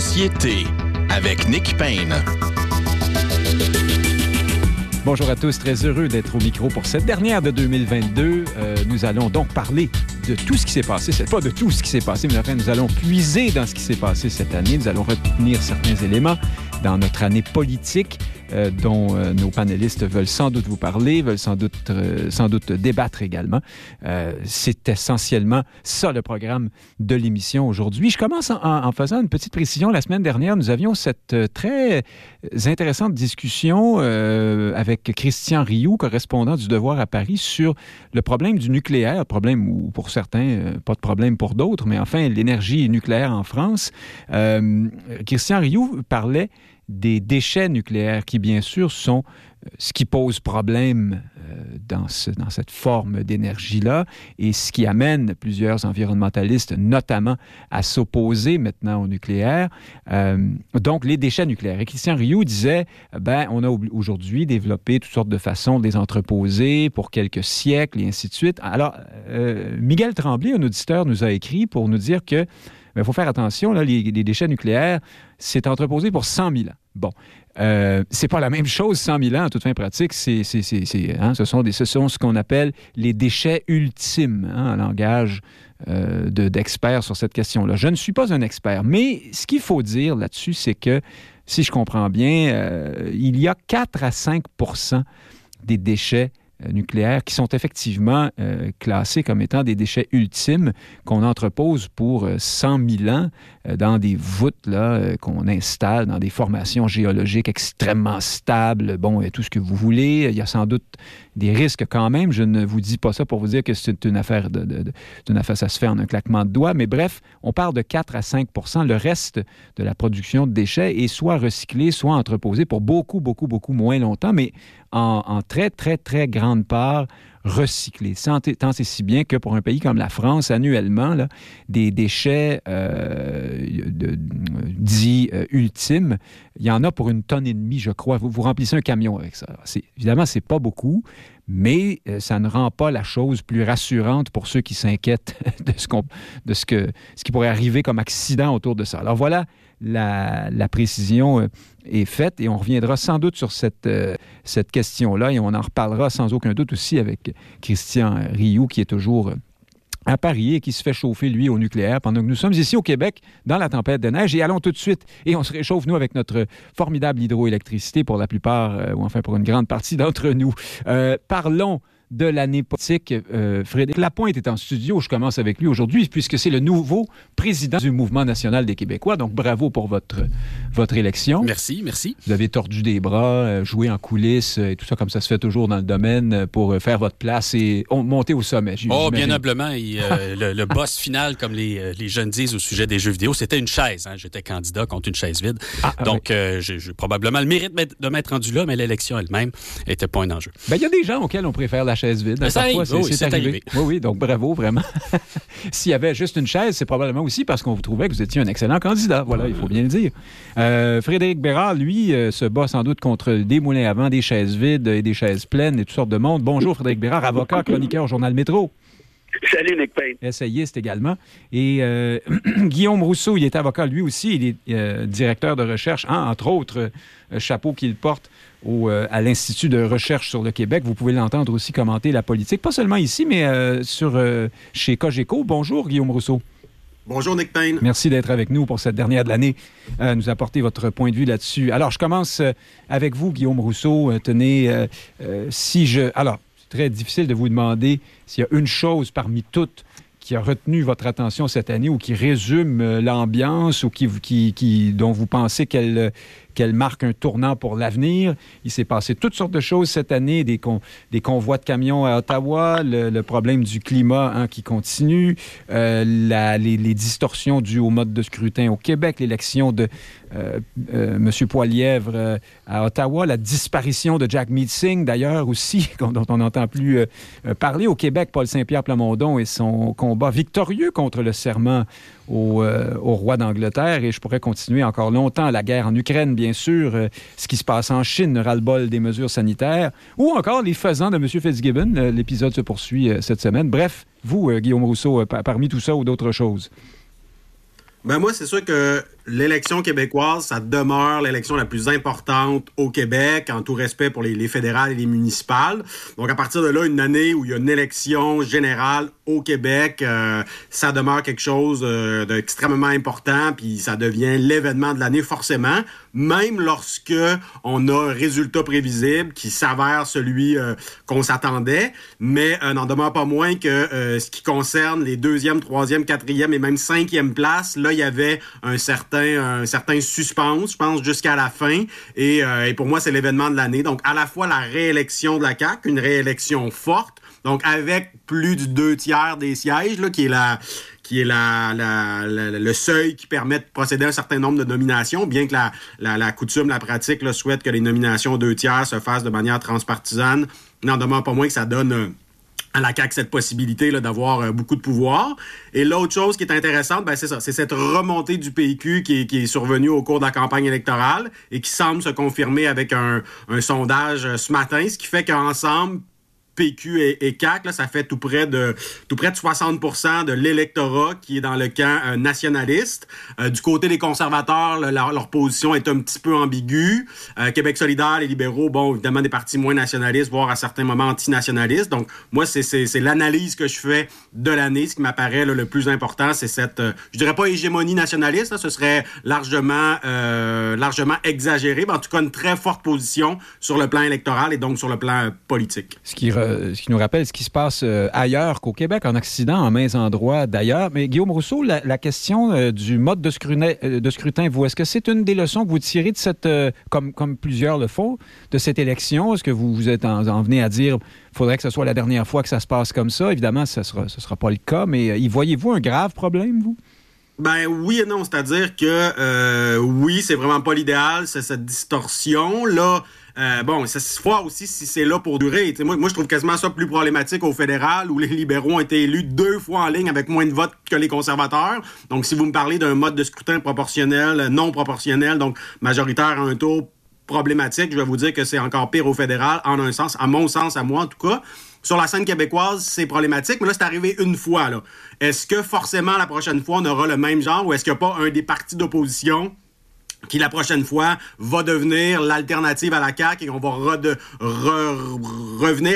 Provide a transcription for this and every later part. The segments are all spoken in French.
société avec Nick Payne. Bonjour à tous, très heureux d'être au micro pour cette dernière de 2022. Euh, nous allons donc parler de tout ce qui s'est passé. C'est pas de tout ce qui s'est passé, mais enfin, nous allons puiser dans ce qui s'est passé cette année. Nous allons retenir certains éléments dans notre année politique. Euh, dont euh, nos panélistes veulent sans doute vous parler, veulent sans doute, euh, sans doute débattre également. C'est essentiellement ça le programme de l'émission aujourd'hui. Je commence en, faisant une petite précision. La semaine dernière, nous avions cette très intéressante discussion avec Christian Rioux, correspondant du Devoir à Paris, sur le problème du nucléaire, problème ou pour certains, pas de problème pour d'autres, mais enfin l'énergie nucléaire en France. Christian Rioux parlait des déchets nucléaires qui, bien sûr, sont euh, ce qui pose problème euh, dans, ce, dans cette forme d'énergie-là et ce qui amène plusieurs environnementalistes, notamment, à s'opposer maintenant au nucléaire. Euh, donc, les déchets nucléaires. Et Christian Rioux disait, ben, on a aujourd'hui développé toutes sortes de façons de les entreposer pour quelques siècles et ainsi de suite. Alors, Miguel Tremblay, un auditeur, nous a écrit pour nous dire que il faut faire attention, là, les, déchets nucléaires, c'est entreposé pour 100 000 ans. Bon, euh, c'est pas la même chose 100 000 ans en toute fin pratique. C'est, hein, ce, sont ce sont ce qu'on appelle les déchets ultimes, hein, en langage euh, d'experts sur cette question-là. Je ne suis pas un expert, mais ce qu'il faut dire là-dessus, c'est que, si je comprends bien, euh, il y a 4 à 5% des déchets nucléaires qui sont effectivement euh, classés comme étant des déchets ultimes qu'on entrepose pour 100 euh, 000 ans dans des voûtes là, qu'on installe dans des formations géologiques extrêmement stables, bon, tout ce que vous voulez. Il y a sans doute des risques quand même. Je ne vous dis pas ça pour vous dire que c'est une affaire, de, affaire, ça se fait en un claquement de doigts, mais bref, on parle de 4 à 5% Le reste de la production de déchets est soit recyclé, soit entreposé pour beaucoup, beaucoup, beaucoup moins longtemps, mais en, très, très, très grande part recyclé. Tant c'est si bien que pour un pays comme la France, annuellement, là, des déchets euh, dits euh, ultimes, il y en a pour une tonne et demie, je crois. Vous, remplissez un camion avec ça. Évidemment, c'est pas beaucoup, mais euh, ça ne rend pas la chose plus rassurante pour ceux qui s'inquiètent de, ce, de ce, que, ce qui pourrait arriver comme accident autour de ça. Alors voilà la, précision euh, est faite et on reviendra sans doute sur cette, euh, cette question-là et on en reparlera sans aucun doute aussi avec Christian Rioux qui est toujours euh, à Paris et qui se fait chauffer, lui, au nucléaire, pendant que nous sommes ici au Québec, dans la tempête de neige. Et allons tout de suite, et on se réchauffe, nous, avec notre formidable hydroélectricité pour la plupart, ou enfin pour une grande partie d'entre nous. parlons de l'année politique. Euh, Frédéric Lapointe est en studio. Je commence avec lui aujourd'hui, puisque c'est le nouveau président du Mouvement national des Québécois. Donc, bravo pour votre, votre élection. Merci, merci. Vous avez tordu des bras, euh, joué en coulisses euh, et tout ça, comme ça se fait toujours dans le domaine, pour faire votre place et monter au sommet. Oh, bien humblement. le, boss final, comme les, les, jeunes disent au sujet des jeux vidéo, c'était une chaise. Hein. J'étais candidat contre une chaise vide. Ah, ah, Donc, j'ai probablement le mérite de m'être rendu là, mais l'élection elle-même n'était pas un enjeu. Ben, il y a des gens auxquels on préfère la chaise vide. ça c'est arrivé. Oui, oui, donc bravo, vraiment. S'il y avait juste une chaise, c'est probablement aussi parce qu'on vous trouvait que vous étiez un excellent candidat. Voilà, il faut bien le dire. Euh, Frédéric Bérard, lui, euh, se bat sans doute contre des moulins à vent, des chaises vides et des chaises pleines et toutes sortes de monde. Bonjour, Frédéric Bérard, avocat, chroniqueur au Journal Métro. Salut, Nick Payne. Essayiste également. Et euh, Guillaume Rousseau, il est avocat lui aussi. Il est directeur de recherche, hein, entre autres chapeaux qu'il porte au, euh, à l'Institut de recherche sur le Québec. Vous pouvez l'entendre aussi commenter la politique, pas seulement ici, mais euh, sur, euh, chez Cogeco. Bonjour, Guillaume Rousseau. Bonjour, Nick Payne. Merci d'être avec nous pour cette dernière de l'année, nous apporter votre point de vue là-dessus. Alors, je commence avec vous, Guillaume Rousseau. tenez, si je... Alors, c'est très difficile de vous demander s'il y a une chose parmi toutes qui a retenu votre attention cette année ou qui résume l'ambiance ou qui, qui, qui, dont vous pensez qu'elle qu'elle marque un tournant pour l'avenir. Il s'est passé toutes sortes de choses cette année, des, des convois de camions à Ottawa, le, problème du climat hein, qui continue, euh, les, distorsions dues au mode de scrutin au Québec, l'élection de euh, euh, M. Poilièvre à Ottawa, la disparition de Jack Meeting, d'ailleurs aussi, dont on n'entend plus parler au Québec, Paul Saint-Pierre Plamondon et son combat victorieux contre le serment au, au roi d'Angleterre. Et je pourrais continuer encore longtemps la guerre en Ukraine, bien sûr, euh, ce qui se passe en Chine, ras-le-bol des mesures sanitaires, ou encore les faisans de M. Fitzgibbon. Euh, l'épisode se poursuit euh, cette semaine. Bref, vous, Guillaume Rousseau, parmi tout ça ou d'autres choses? Ben moi, c'est sûr que l'élection québécoise, ça demeure l'élection la plus importante au Québec, en tout respect pour les, fédérales et les municipales. Donc, à partir de là, une année où il y a une élection générale au Québec, euh, ça demeure quelque chose euh, d'extrêmement important, puis ça devient l'événement de l'année forcément, même lorsque on a un résultat prévisible qui s'avère celui euh, qu'on s'attendait, mais n'en demeure pas moins que ce qui concerne les deuxième, troisième, quatrième et même cinquième places, là, il y avait un certain, un certain suspense, je pense, jusqu'à la fin, et, et pour moi, c'est l'événement de l'année. Donc, à la fois la réélection de la CAQ, une réélection forte, donc, avec plus du deux tiers des sièges, là, qui est la qui est la, le seuil qui permet de procéder à un certain nombre de nominations, bien que la, coutume, la pratique souhaite que les nominations deux tiers se fassent de manière transpartisane. N'en demeure pas moins que ça donne euh, à la CAQ cette possibilité d'avoir euh, beaucoup de pouvoir. Et l'autre chose qui est intéressante, ben, c'est ça, c'est cette remontée du PQ qui est, qui est survenue au cours de la campagne électorale et qui semble se confirmer avec un, un sondage euh, ce matin, ce qui fait qu'ensemble, PQ et, CAC, là, ça fait tout près de tout près de 60% de l'électorat qui est dans le camp euh, nationaliste. Euh, du côté des conservateurs, leur, position est un petit peu ambiguë. Euh, Québec solidaire, les libéraux, bon, évidemment des partis moins nationalistes, voire à certains moments antinationalistes. Donc, moi, c'est l'analyse que je fais de l'année. Ce qui m'apparaît le plus important, c'est cette, je dirais pas hégémonie nationaliste, ce serait largement, largement exagéré, mais en tout cas une très forte position sur le plan électoral et donc sur le plan politique. Euh, ce qui nous rappelle ce qui se passe euh, ailleurs qu'au Québec, en Occident, en mains endroits d'ailleurs. Mais Guillaume Rousseau, la, question euh, du mode de scrutin, vous, est-ce que c'est une des leçons que vous tirez de cette, comme, comme plusieurs le font, de cette élection? Est-ce que vous, vous êtes en, venez à dire faudrait que ce soit la dernière fois que ça se passe comme ça? Évidemment, ce ne sera, sera pas le cas, mais y voyez-vous un grave problème, vous? Ben oui et non, c'est-à-dire que oui, c'est vraiment pas l'idéal, c'est cette distorsion là. Euh, bon, ça se voit aussi si c'est là pour durer. moi, moi, je trouve quasiment ça plus problématique au fédéral où les libéraux ont été élus deux fois en ligne avec moins de votes que les conservateurs. Donc, si vous me parlez d'un mode de scrutin proportionnel, non proportionnel, donc majoritaire à un tour problématique, je vais vous dire que c'est encore pire au fédéral, en un sens, à mon sens, à moi en tout cas. Sur la scène québécoise, c'est problématique, mais là, c'est arrivé une fois. Est-ce que forcément la prochaine fois, on aura le même genre ou est-ce qu'il n'y a pas un des partis d'opposition qui la prochaine fois va devenir l'alternative à la CAQ et on va revenir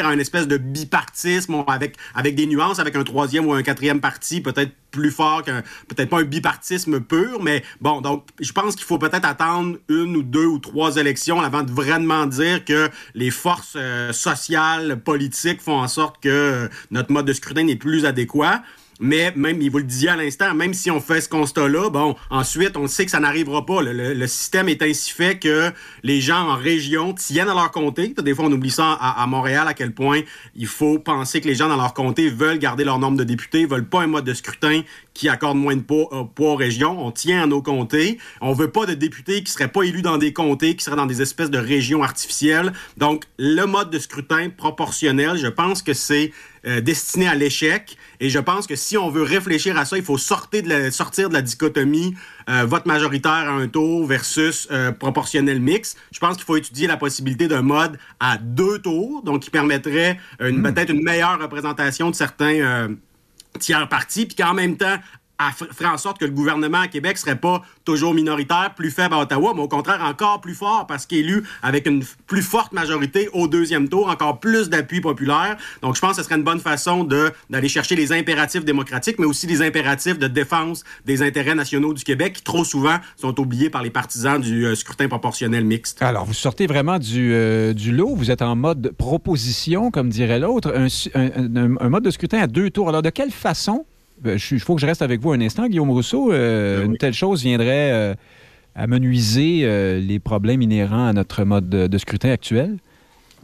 à une espèce de bipartisme avec, avec des nuances, avec un troisième ou un quatrième parti peut-être plus fort qu'un, peut-être pas un bipartisme pur, mais bon, donc je pense qu'il faut peut-être attendre une ou deux ou trois élections avant de vraiment dire que les forces euh, sociales, politiques font en sorte que notre mode de scrutin n'est plus adéquat. Mais même, il vous le disait à l'instant, même si on fait ce constat-là, bon, ensuite, on sait que ça n'arrivera pas. Le, système est ainsi fait que les gens en région tiennent à leur comté. Des fois, on oublie ça à, Montréal, à quel point il faut penser que les gens dans leur comté veulent garder leur nombre de députés, veulent pas un mode de scrutin qui accorde moins de poids, euh, aux régions. On tient à nos comtés. On veut pas de députés qui seraient pas élus dans des comtés, qui seraient dans des espèces de régions artificielles. Donc, le mode de scrutin proportionnel, je pense que c'est euh, destiné à l'échec. Et je pense que si on veut réfléchir à ça, il faut sortir de la, sortir de la dichotomie euh, vote majoritaire à un tour versus euh, proportionnel mix. Je pense qu'il faut étudier la possibilité d'un mode à deux tours, donc qui permettrait hmm. peut-être une meilleure représentation de certains tiers partis, puis qu'en même temps, à faire en sorte que le gouvernement à Québec serait pas toujours minoritaire, plus faible à Ottawa, mais au contraire encore plus fort parce qu'il est élu avec une plus forte majorité au deuxième tour, encore plus d'appui populaire. Donc je pense que ce serait une bonne façon d'aller chercher les impératifs démocratiques, mais aussi les impératifs de défense des intérêts nationaux du Québec qui trop souvent sont oubliés par les partisans du euh, scrutin proportionnel mixte. Alors vous sortez vraiment du, euh, du lot, vous êtes en mode proposition, comme dirait l'autre, un, mode de scrutin à deux tours. Alors de quelle façon il faut que je reste avec vous un instant, Guillaume Rousseau. Euh, ben une telle chose viendrait euh, amenuiser euh, les problèmes inhérents à notre mode de scrutin actuel?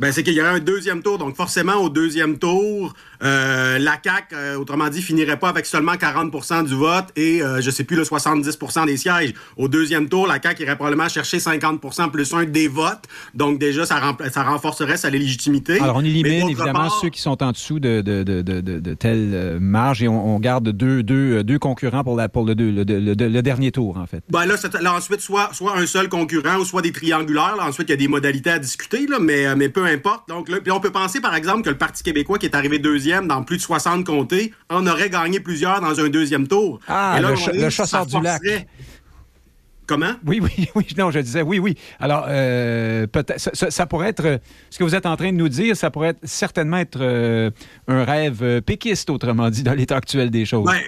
Ben, c'est qu'il y aurait un deuxième tour. Donc, forcément, au deuxième tour, euh, la CAQ, euh, autrement dit, finirait pas avec seulement 40% du vote et, euh, je sais plus, le 70% des sièges. Au deuxième tour, la CAQ irait probablement chercher 50% plus un des votes. Donc, déjà, ça, ça renforcerait sa légitimité. Alors, on élimine évidemment ceux qui sont en dessous de, de, de, de, telle marge et on, garde deux, deux, deux concurrents pour, la, pour le, le, le, dernier tour, en fait. Ben là, là, ensuite, soit, soit un seul concurrent ou soit des triangulaires. Là, ensuite, il y a des modalités à discuter, là, mais, mais peu importe. Donc, là, puis on peut penser, par exemple, que le Parti québécois, qui est arrivé deuxième dans plus de 60 comtés, en aurait gagné plusieurs dans un deuxième tour. Ah, le, chasseur du lac. Comment? Oui, oui, oui. Non, je disais oui, oui. Alors, euh, peut-être, ça, pourrait être, ce que vous êtes en train de nous dire, ça pourrait certainement être euh, un rêve euh, péquiste, autrement dit, dans l'état actuel des choses. Ben,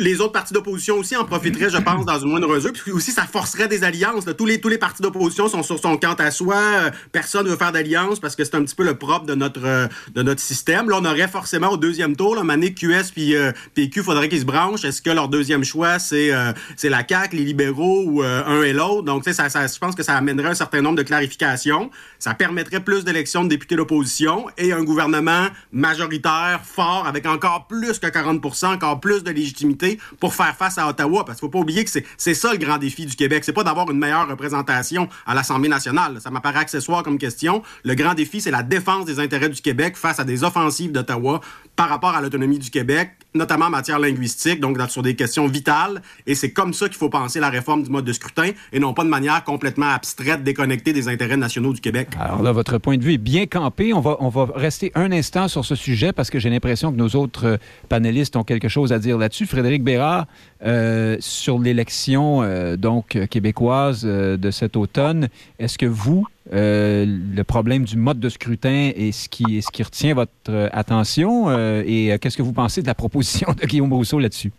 les autres partis d'opposition aussi en profiteraient, je pense, dans une moindre mesure. Puis aussi, ça forcerait des alliances. Tous, les, tous les partis d'opposition sont sur son compte à soi. Personne ne veut faire d'alliance parce que c'est un petit peu le propre de notre, de notre système. Là, on aurait forcément au deuxième tour, là, Mané, QS puis PQ, faudrait qu'ils se branchent. Est-ce que leur deuxième choix, c'est c'est la CAQ, les libéraux ou un et l'autre. Donc, ça, ça, je pense que ça amènerait un certain nombre de clarifications. Ça permettrait plus d'élections de députés d'opposition et un gouvernement majoritaire, fort, avec encore plus que 40 encore plus de légitimité pour faire face à Ottawa. Parce qu'il ne faut pas oublier que c'est ça le grand défi du Québec. C'est pas d'avoir une meilleure représentation à l'Assemblée nationale. Ça m'apparaît accessoire comme question. Le grand défi, c'est la défense des intérêts du Québec face à des offensives d'Ottawa par rapport à l'autonomie du Québec, notamment en matière linguistique, donc sur des questions vitales. Et c'est comme ça qu'il faut penser la réforme du mode de scrutin et non pas de manière complètement abstraite, déconnectée des intérêts nationaux du Québec. Alors là, votre point de vue est bien campé. On va, on va rester un instant sur ce sujet parce que j'ai l'impression que nos autres euh, panélistes ont quelque chose à dire là-dessus. Frédéric Bérard, euh, sur l'élection euh, donc québécoise de cet automne, est-ce que vous, le problème du mode de scrutin est ce qui, ce qui retient votre attention et qu'est-ce que vous pensez de la proposition de Guillaume Rousseau là-dessus?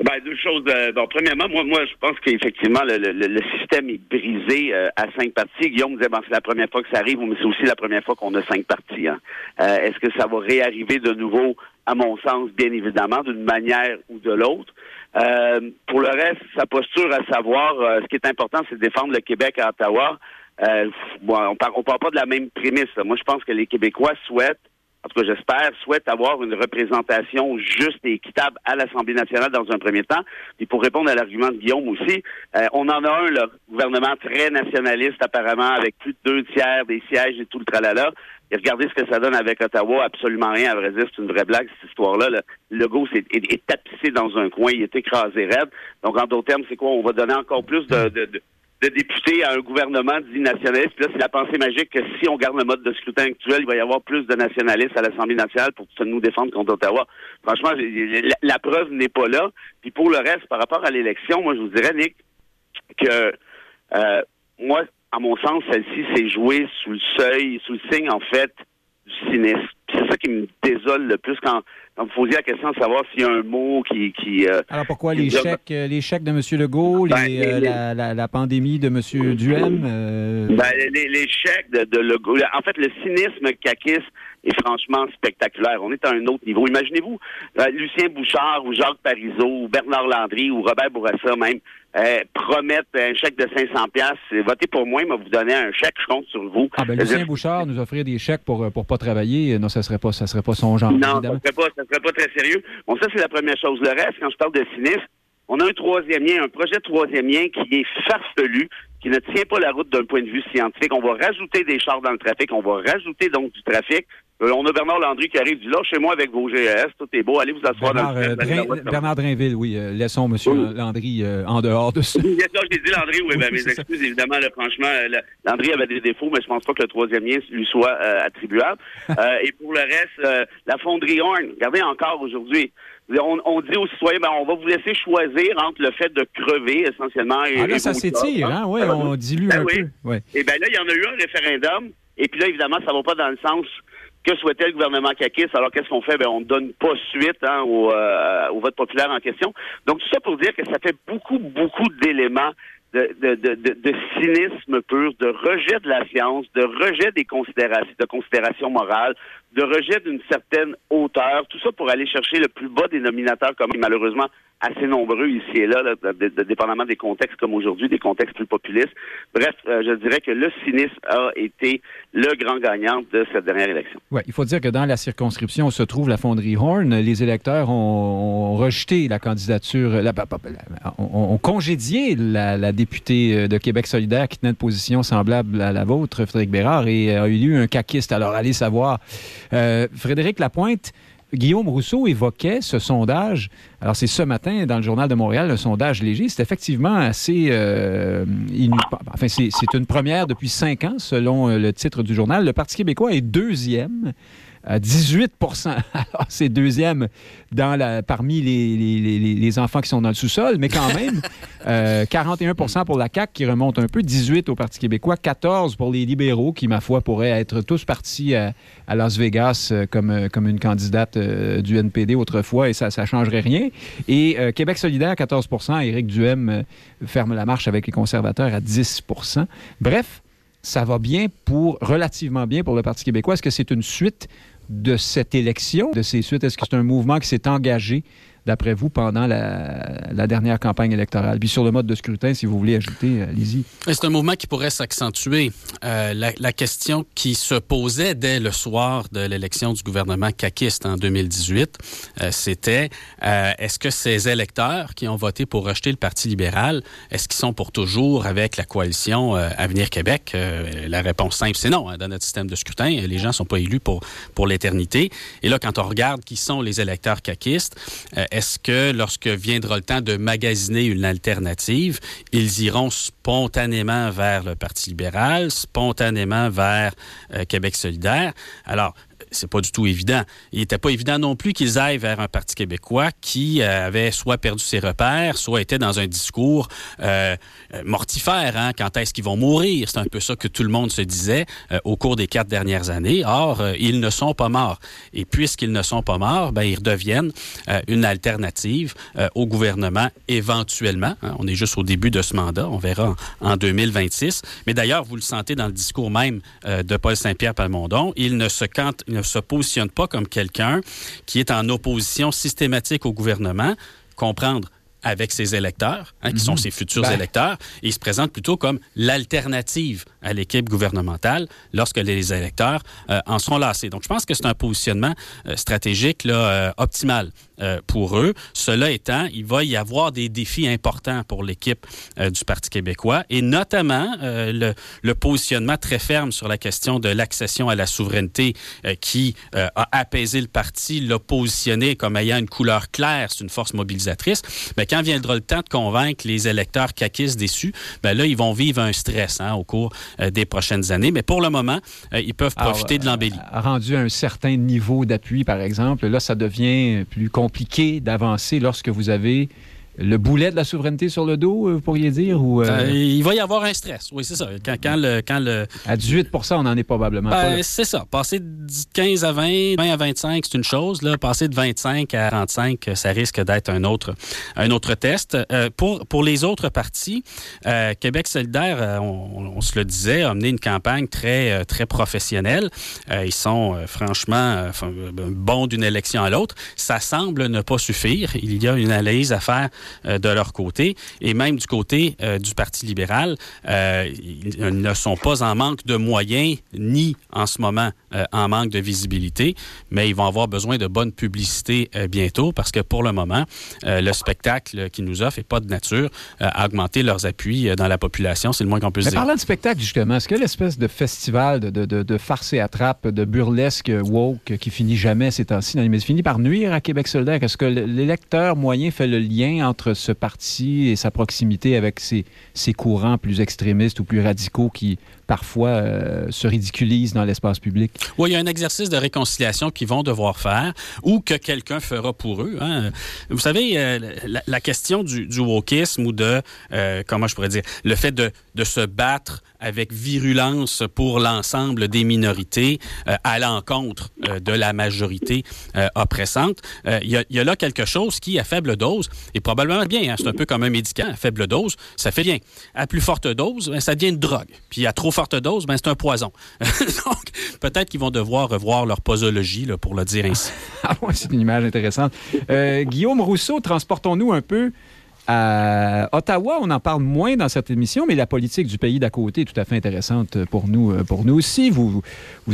Ben, deux choses. Euh, bon, premièrement, moi, moi, je pense qu'effectivement, le, système est brisé euh, à cinq parties. Guillaume disait, bon, c'est la première fois que ça arrive, mais c'est aussi la première fois qu'on a cinq parties. Hein. Euh, est-ce que ça va réarriver de nouveau? À mon sens, bien évidemment, d'une manière ou de l'autre? pour le reste, sa posture à savoir, ce qui est important, c'est de défendre le Québec à Ottawa. bon, on on parle pas de la même prémisse. Moi, je pense que les Québécois souhaitent en tout cas j'espère, souhaite avoir une représentation juste et équitable à l'Assemblée nationale dans un premier temps. Et pour répondre à l'argument de Guillaume aussi, euh, on en a un, le gouvernement très nationaliste apparemment, avec plus de deux tiers des sièges et tout le tralala. Et regardez ce que ça donne avec Ottawa, absolument rien, à vrai dire, c'est une vraie blague, cette histoire-là. Le logo est, est, tapissé dans un coin, il est écrasé raide. Donc, en d'autres termes, c'est quoi? On va donner encore plus de, de de députés à un gouvernement dit nationaliste. Puis là, c'est la pensée magique que si on garde le mode de scrutin actuel, il va y avoir plus de nationalistes à l'Assemblée nationale pour nous défendre contre Ottawa. Franchement, la, preuve n'est pas là. Puis pour le reste, par rapport à l'élection, moi, je vous dirais, Nick, que euh, moi, à mon sens, celle-ci s'est jouée sous le seuil, sous le signe, en fait, cynisme. C'est ça qui me désole le plus quand donc, vous posiez la question de savoir s'il y a un mot qui... qui euh, Alors, pourquoi les chèques, euh, les chèques de M. Legault, ben, euh, la, la, la, pandémie de M. Duhem? Ben, les, les, chèques de, de, Legault... En fait, le cynisme caquiste est franchement spectaculaire. On est à un autre niveau. Imaginez-vous, Lucien Bouchard ou Jacques Parizeau ou Bernard Landry ou Robert Bourassa même euh, promettre un chèque de 500 pièces, votez pour moi, mais vous donner un chèque, je compte sur vous. Ah ben Lucien Bouchard nous offrir des chèques pour pour pas travailler, non, ça serait pas ça serait pas son genre. Non, ça serait pas ça serait pas très sérieux. Bon, ça c'est la première chose. Le reste, quand je parle de cynisme, on a un troisième lien, un projet troisième lien qui est farfelu, qui ne tient pas la route d'un point de vue scientifique. On va rajouter des chars dans le trafic, on va rajouter donc du trafic. Euh, on a Bernard Landry qui arrive du là, chez moi avec vos GS, tout est beau, allez vous asseoir Bernard, dans le euh, Bernard Drainville, oui, euh, laissons M. Landry en dehors de ça. Oui, j'ai dit Landry, oui, ben, mes excuses, évidemment, franchement, Landry avait des défauts, mais je pense pas que le troisième lien lui soit attribuable. et pour le reste, la fonderie Horn, regardez encore aujourd'hui, on, dit aux citoyens, ben, on va vous laisser choisir entre le fait de crever essentiellement et. Ah là, ça s'étire, hein? Oui, on dilue ben un peu. Ouais. Et bien là, il y en a eu un référendum. Et puis là, évidemment, ça ne va pas dans le sens que souhaitait le gouvernement Kakis? Alors, qu'est-ce qu'on fait? Ben, on ne donne pas suite hein, au, euh, au, vote populaire en question. Donc, tout ça pour dire que ça fait beaucoup, beaucoup d'éléments de, de, de, de, cynisme pur, de rejet de la science, de rejet des considérations, de considérations morales, de rejet d'une certaine hauteur, tout ça pour aller chercher le plus bas dénominateur comme malheureusement assez nombreux ici et là, dépendamment des contextes comme aujourd'hui, des contextes plus populistes. Bref, euh, je dirais que le cynisme a été le grand gagnant de cette dernière élection. Oui, il faut dire que dans la circonscription où se trouve la fonderie Horn, les électeurs ont, rejeté la candidature, la, ont, congédié la, députée euh, de Québec solidaire qui tenait une position semblable à la vôtre, Frédéric Bérard, et a eu un caquiste. Alors, allez savoir. Euh, Frédéric Lapointe, Guillaume Rousseau évoquait ce sondage. Alors, c'est ce matin dans le Journal de Montréal, le sondage léger. C'est effectivement assez. Euh, enfin, c'est une première depuis cinq ans, selon euh, le titre du journal. Le Parti québécois est deuxième 18 Alors, c'est deuxième dans la, parmi les, les, enfants qui sont dans le sous-sol, mais quand même, 41% pour la CAQ qui remonte un peu, 18 au Parti québécois, 14 pour les libéraux qui, ma foi, pourraient être tous partis à, Las Vegas comme, comme une candidate du NPD autrefois et ça ne changerait rien. Et Québec solidaire, 14% Éric Duhem ferme la marche avec les conservateurs à 10% Bref, ça va bien pour, relativement bien pour le Parti québécois. Est-ce que c'est une suite de cette élection, de ces suites? Est-ce que c'est un mouvement qui s'est engagé d'après vous, pendant la, dernière campagne électorale? Puis sur le mode de scrutin, si vous voulez ajouter, allez-y. C'est un mouvement qui pourrait s'accentuer. Euh, la, question qui se posait dès le soir de l'élection du gouvernement caquiste en 2018, euh, c'était euh, est-ce que ces électeurs qui ont voté pour rejeter le Parti libéral, est-ce qu'ils sont pour toujours avec la coalition Avenir Québec? la réponse simple, c'est non. Hein, dans notre système de scrutin, les gens ne sont pas élus pour, pour l'éternité. Et là, quand on regarde qui sont les électeurs caquistes, est-ce que lorsque viendra le temps de magasiner une alternative, ils iront spontanément vers le Parti libéral, spontanément vers euh, Québec solidaire? Alors, c'est pas du tout évident. Il n'était pas évident non plus qu'ils aillent vers un Parti québécois qui euh, avait soit perdu ses repères, soit était dans un discours euh, euh, mortifère. Hein? Quand est-ce qu'ils vont mourir? C'est un peu ça que tout le monde se disait au cours des quatre dernières années. Or, ils ne sont pas morts. Et puisqu'ils ne sont pas morts, ben, ils redeviennent une alternative au gouvernement éventuellement. Hein? On est juste au début de ce mandat. On verra en, en 2026. Mais d'ailleurs, vous le sentez dans le discours même de Paul Saint-Pierre Palmondon. Il ne se, se positionne pas comme quelqu'un qui est en opposition systématique au gouvernement. Comprendre avec ses électeurs, hein, qui sont mhm. ses futurs ben. électeurs, et il se présente plutôt comme l'alternative à l'équipe gouvernementale lorsque les électeurs euh, en sont lassés. Donc, je pense que c'est un positionnement euh, stratégique là, euh, optimal pour eux. Cela étant, il va y avoir des défis importants pour l'équipe du Parti québécois, et notamment le, le, positionnement très ferme sur la question de l'accession à la souveraineté qui a apaisé le parti, l'a positionné comme ayant une couleur claire, c'est une force mobilisatrice. Mais quand viendra le temps de convaincre les électeurs caquistes déçus, ben là, ils vont vivre un stress hein, au cours euh, des prochaines années. Mais pour le moment, euh, ils peuvent profiter de l'embellie. Euh, rendu à un certain niveau d'appui, par exemple, là, ça devient plus compliqué d'avancer lorsque vous avez le boulet de la souveraineté sur le dos, vous pourriez dire? Ou, il va y avoir un stress, oui, c'est ça. Quand, le, quand le... À 18% on en est probablement ben, pas. C'est ça. Passer de 15 à 20, 20 à 25, c'est une chose. Là. Passer de 25 à 35, ça risque d'être un autre, un autre test. pour, pour les autres partis, Québec solidaire, on, on, se le disait, a mené une campagne très, très professionnelle. ils sont franchement bons d'une élection à l'autre. Ça semble ne pas suffire. Il y a une analyse à faire euh, de leur côté. Et même du côté euh, du Parti libéral, euh, ils ne sont pas en manque de moyens, ni en ce moment en manque de visibilité, mais ils vont avoir besoin de bonne publicité bientôt parce que pour le moment, le spectacle qu'ils nous offrent n'est pas de nature à augmenter leurs appuis dans la population. C'est le moins qu'on puisse mais dire. Parlant de spectacle, justement, est-ce que l'espèce de festival de, de, de, farce et attrape, de burlesque woke qui finit jamais ces temps-ci finit par nuire à Québec solidaire? Est-ce que l'électeur moyen fait le lien entre ce parti et sa proximité avec ses, courants plus extrémistes ou plus radicaux qui parfois euh, se ridiculisent dans l'espace public. Oui, il y a un exercice de réconciliation qu'ils vont devoir faire ou que quelqu'un fera pour eux. Hein. Vous savez, euh, la, question du, wokisme ou de, euh, comment je pourrais dire, le fait de, se battre avec virulence pour l'ensemble des minorités à l'encontre de la majorité oppressante. Il y, a, y, a là quelque chose qui, à faible dose, est probablement bien. Hein. C'est un peu comme un médicament. À faible dose, ça fait bien. À plus forte dose, ben, ça devient une drogue. Puis à trop forte dose, ben, c'est un poison. Donc, peut-être qu'ils vont devoir revoir leur posologie, pour le dire ainsi. ah c'est une image intéressante. Euh, Guillaume Rousseau, transportons-nous un peu à Ottawa, on en parle moins dans cette émission, mais la politique du pays d'à côté est tout à fait intéressante pour nous, euh, pour nous aussi. Vous,